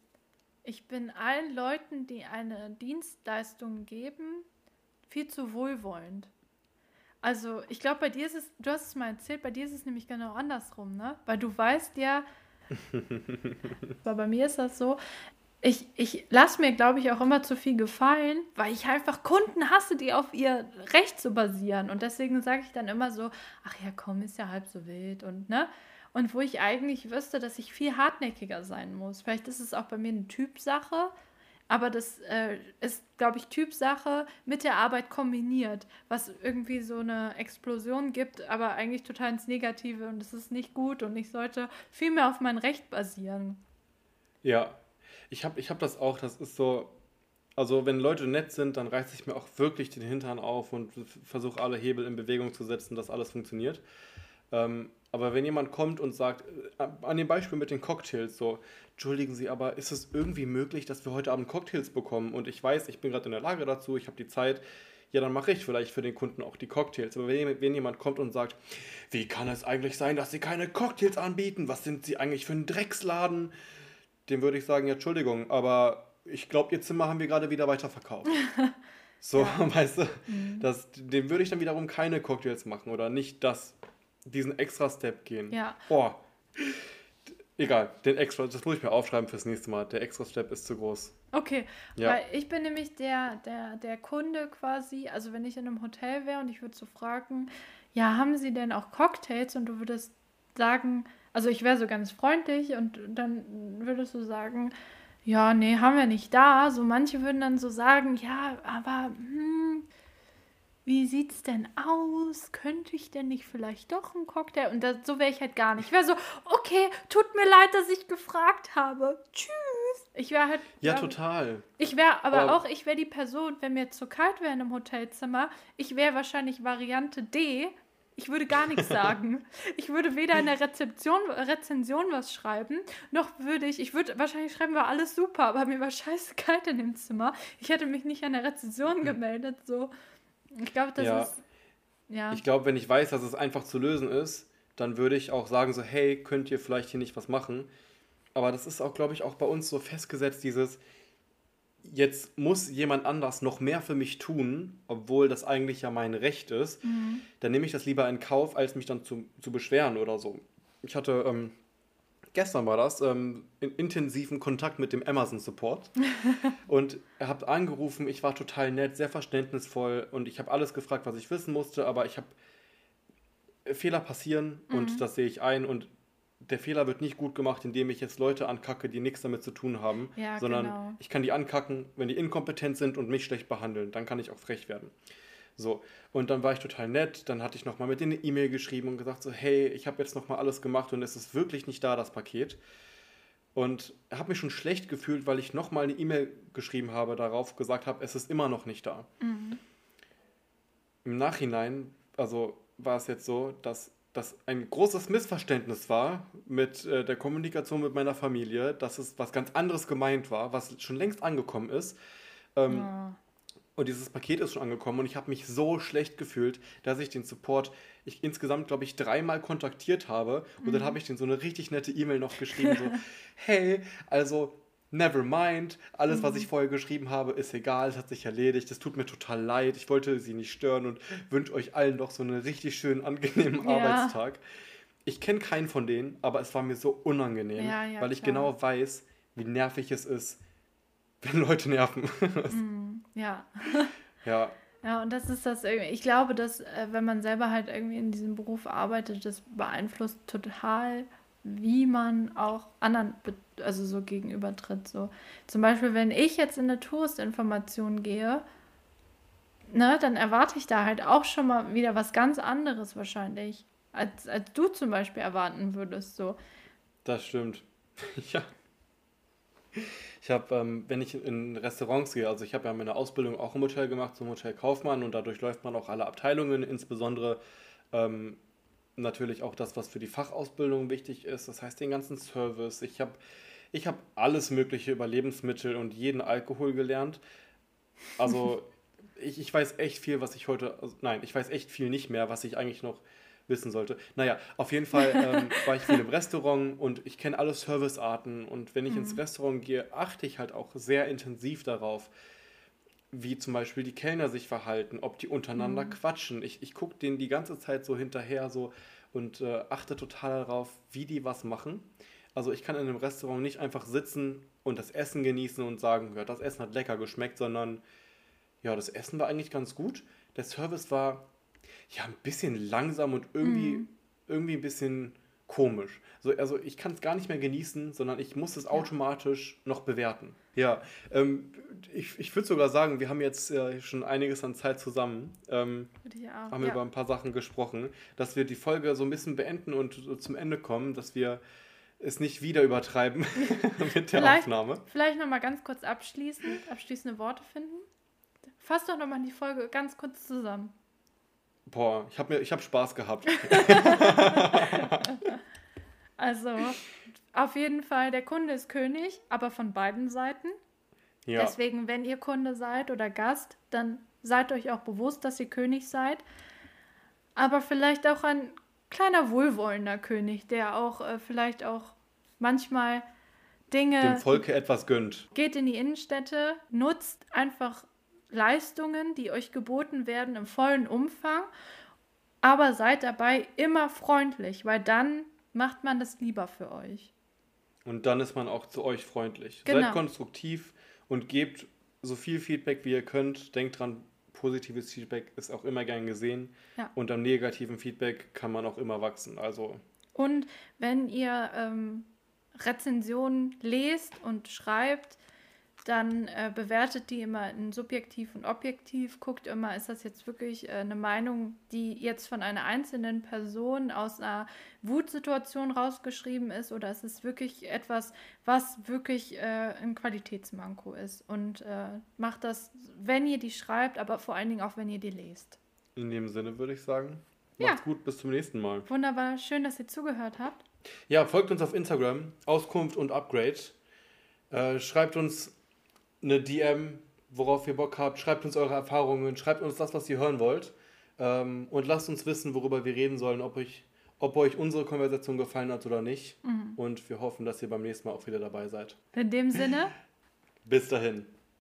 ich bin allen Leuten, die eine Dienstleistung geben, viel zu wohlwollend. Also, ich glaube, bei dir ist es, du hast es mal erzählt, bei dir ist es nämlich genau andersrum, ne? Weil du weißt ja, aber bei mir ist das so, ich, ich lasse mir, glaube ich, auch immer zu viel gefallen, weil ich einfach Kunden hasse, die auf ihr Recht zu basieren. Und deswegen sage ich dann immer so, ach ja, komm, ist ja halb so wild und ne? Und wo ich eigentlich wüsste, dass ich viel hartnäckiger sein muss. Vielleicht ist es auch bei mir eine Typsache, aber das äh, ist, glaube ich, Typsache mit der Arbeit kombiniert, was irgendwie so eine Explosion gibt, aber eigentlich total ins Negative und es ist nicht gut und ich sollte viel mehr auf mein Recht basieren. Ja, ich habe ich hab das auch, das ist so, also wenn Leute nett sind, dann reiße ich mir auch wirklich den Hintern auf und versuche alle Hebel in Bewegung zu setzen, dass alles funktioniert. Ähm, aber wenn jemand kommt und sagt, äh, an dem Beispiel mit den Cocktails, so, entschuldigen Sie, aber ist es irgendwie möglich, dass wir heute Abend Cocktails bekommen? Und ich weiß, ich bin gerade in der Lage dazu, ich habe die Zeit, ja, dann mache ich vielleicht für den Kunden auch die Cocktails. Aber wenn, wenn, jemand kommt und sagt, wie kann es eigentlich sein, dass Sie keine Cocktails anbieten? Was sind Sie eigentlich für ein Drecksladen? Dem würde ich sagen, ja, Entschuldigung, aber ich glaube, Ihr Zimmer haben wir gerade wieder weiterverkauft. so, ja. weißt du, mhm. das, dem würde ich dann wiederum keine Cocktails machen oder nicht das diesen extra Step gehen. Ja. Boah. Egal, den extra, das muss ich mir aufschreiben fürs nächste Mal. Der extra Step ist zu groß. Okay, ja. weil ich bin nämlich der, der, der Kunde quasi, also wenn ich in einem Hotel wäre und ich würde so fragen, ja, haben Sie denn auch Cocktails? Und du würdest sagen, also ich wäre so ganz freundlich und dann würdest du sagen, ja, nee, haben wir nicht da. So manche würden dann so sagen, ja, aber hm, wie sieht's denn aus? Könnte ich denn nicht vielleicht doch einen Cocktail? Und das, so wäre ich halt gar nicht. Ich wäre so, okay, tut mir leid, dass ich gefragt habe. Tschüss. Ich wäre halt. Ja, wär, total. Ich wäre aber, aber, auch, ich wäre die Person, wenn mir zu kalt wäre in einem Hotelzimmer, ich wäre wahrscheinlich Variante D. Ich würde gar nichts sagen. ich würde weder in der Rezeption, Rezension was schreiben, noch würde ich, ich würde, wahrscheinlich schreiben wir alles super, aber mir war scheiße kalt in dem Zimmer. Ich hätte mich nicht an der Rezension gemeldet, so. Ich glaube, das ja. ist. Ja. Ich glaube, wenn ich weiß, dass es einfach zu lösen ist, dann würde ich auch sagen, so, hey, könnt ihr vielleicht hier nicht was machen? Aber das ist auch, glaube ich, auch bei uns so festgesetzt, dieses, jetzt muss jemand anders noch mehr für mich tun, obwohl das eigentlich ja mein Recht ist, mhm. dann nehme ich das lieber in Kauf, als mich dann zu, zu beschweren oder so. Ich hatte ähm, gestern war das, ähm, in intensiven Kontakt mit dem Amazon Support. und er hat angerufen, ich war total nett, sehr verständnisvoll und ich habe alles gefragt, was ich wissen musste, aber ich habe Fehler passieren mhm. und das sehe ich ein und der Fehler wird nicht gut gemacht, indem ich jetzt Leute ankacke, die nichts damit zu tun haben, ja, sondern genau. ich kann die ankacken, wenn die inkompetent sind und mich schlecht behandeln, dann kann ich auch frech werden. So, und dann war ich total nett, dann hatte ich nochmal mit denen eine E-Mail geschrieben und gesagt so, hey, ich habe jetzt nochmal alles gemacht und es ist wirklich nicht da, das Paket. und habe mich schon schlecht gefühlt, weil ich nochmal eine E-Mail geschrieben habe, darauf gesagt habe, es ist immer noch nicht da. Mhm. Im Nachhinein, also war es jetzt so, dass das ein großes Missverständnis war mit äh, der Kommunikation mit meiner Familie, dass es was ganz anderes gemeint war, was schon längst angekommen ist. Ähm, ja. Und dieses Paket ist schon angekommen und ich habe mich so schlecht gefühlt, dass ich den Support ich insgesamt, glaube ich, dreimal kontaktiert habe. Und mhm. dann habe ich den so eine richtig nette E-Mail noch geschrieben, so, hey, also never mind, alles, was ich mhm. vorher geschrieben habe, ist egal, es hat sich erledigt, es tut mir total leid, ich wollte sie nicht stören und wünsche euch allen doch so einen richtig schönen, angenehmen ja. Arbeitstag. Ich kenne keinen von denen, aber es war mir so unangenehm, ja, ja, weil ich klar. genau weiß, wie nervig es ist, wenn Leute nerven. mm, ja. ja. Ja, und das ist das irgendwie. Ich glaube, dass, äh, wenn man selber halt irgendwie in diesem Beruf arbeitet, das beeinflusst total, wie man auch anderen, also so gegenübertritt. So. Zum Beispiel, wenn ich jetzt in eine Touristinformation gehe, ne, dann erwarte ich da halt auch schon mal wieder was ganz anderes wahrscheinlich, als, als du zum Beispiel erwarten würdest. So. Das stimmt. ja. Ich habe, ähm, wenn ich in Restaurants gehe, also ich habe ja meine Ausbildung auch im Hotel gemacht zum Hotelkaufmann und dadurch läuft man auch alle Abteilungen, insbesondere ähm, natürlich auch das, was für die Fachausbildung wichtig ist, das heißt den ganzen Service. Ich habe ich hab alles Mögliche über Lebensmittel und jeden Alkohol gelernt. Also ich, ich weiß echt viel, was ich heute, also nein, ich weiß echt viel nicht mehr, was ich eigentlich noch wissen sollte. Naja, auf jeden Fall ähm, war ich viel im Restaurant und ich kenne alle Servicearten und wenn ich mhm. ins Restaurant gehe, achte ich halt auch sehr intensiv darauf, wie zum Beispiel die Kellner sich verhalten, ob die untereinander mhm. quatschen. Ich, ich gucke denen die ganze Zeit so hinterher so und äh, achte total darauf, wie die was machen. Also ich kann in einem Restaurant nicht einfach sitzen und das Essen genießen und sagen, ja, das Essen hat lecker geschmeckt, sondern ja, das Essen war eigentlich ganz gut. Der Service war ja, ein bisschen langsam und irgendwie, mhm. irgendwie ein bisschen komisch. So, also ich kann es gar nicht mehr genießen, sondern ich muss es ja. automatisch noch bewerten. Ja, ähm, ich, ich würde sogar sagen, wir haben jetzt äh, schon einiges an Zeit zusammen. Ähm, ja, haben ja. über ein paar Sachen gesprochen, dass wir die Folge so ein bisschen beenden und so zum Ende kommen, dass wir es nicht wieder übertreiben mit der vielleicht, Aufnahme. Vielleicht nochmal ganz kurz abschließend, abschließende Worte finden. Fass doch nochmal die Folge ganz kurz zusammen. Boah, ich habe hab Spaß gehabt. also, auf jeden Fall, der Kunde ist König, aber von beiden Seiten. Ja. Deswegen, wenn ihr Kunde seid oder Gast, dann seid euch auch bewusst, dass ihr König seid. Aber vielleicht auch ein kleiner wohlwollender König, der auch äh, vielleicht auch manchmal Dinge. Dem Volke etwas gönnt. Geht in die Innenstädte, nutzt einfach Leistungen, die euch geboten werden, im vollen Umfang, aber seid dabei immer freundlich, weil dann macht man das lieber für euch. Und dann ist man auch zu euch freundlich. Genau. Seid konstruktiv und gebt so viel Feedback, wie ihr könnt. Denkt dran, positives Feedback ist auch immer gern gesehen. Ja. Und am negativen Feedback kann man auch immer wachsen. Also und wenn ihr ähm, Rezensionen lest und schreibt, dann äh, bewertet die immer in subjektiv und objektiv, guckt immer, ist das jetzt wirklich äh, eine Meinung, die jetzt von einer einzelnen Person aus einer Wutsituation rausgeschrieben ist oder ist es wirklich etwas, was wirklich äh, ein Qualitätsmanko ist. Und äh, macht das, wenn ihr die schreibt, aber vor allen Dingen auch, wenn ihr die lest. In dem Sinne würde ich sagen, macht's ja. gut, bis zum nächsten Mal. Wunderbar, schön, dass ihr zugehört habt. Ja, folgt uns auf Instagram, Auskunft und Upgrade. Äh, schreibt uns eine DM, worauf ihr Bock habt. Schreibt uns eure Erfahrungen, schreibt uns das, was ihr hören wollt. Ähm, und lasst uns wissen, worüber wir reden sollen, ob euch, ob euch unsere Konversation gefallen hat oder nicht. Mhm. Und wir hoffen, dass ihr beim nächsten Mal auch wieder dabei seid. In dem Sinne. Bis dahin.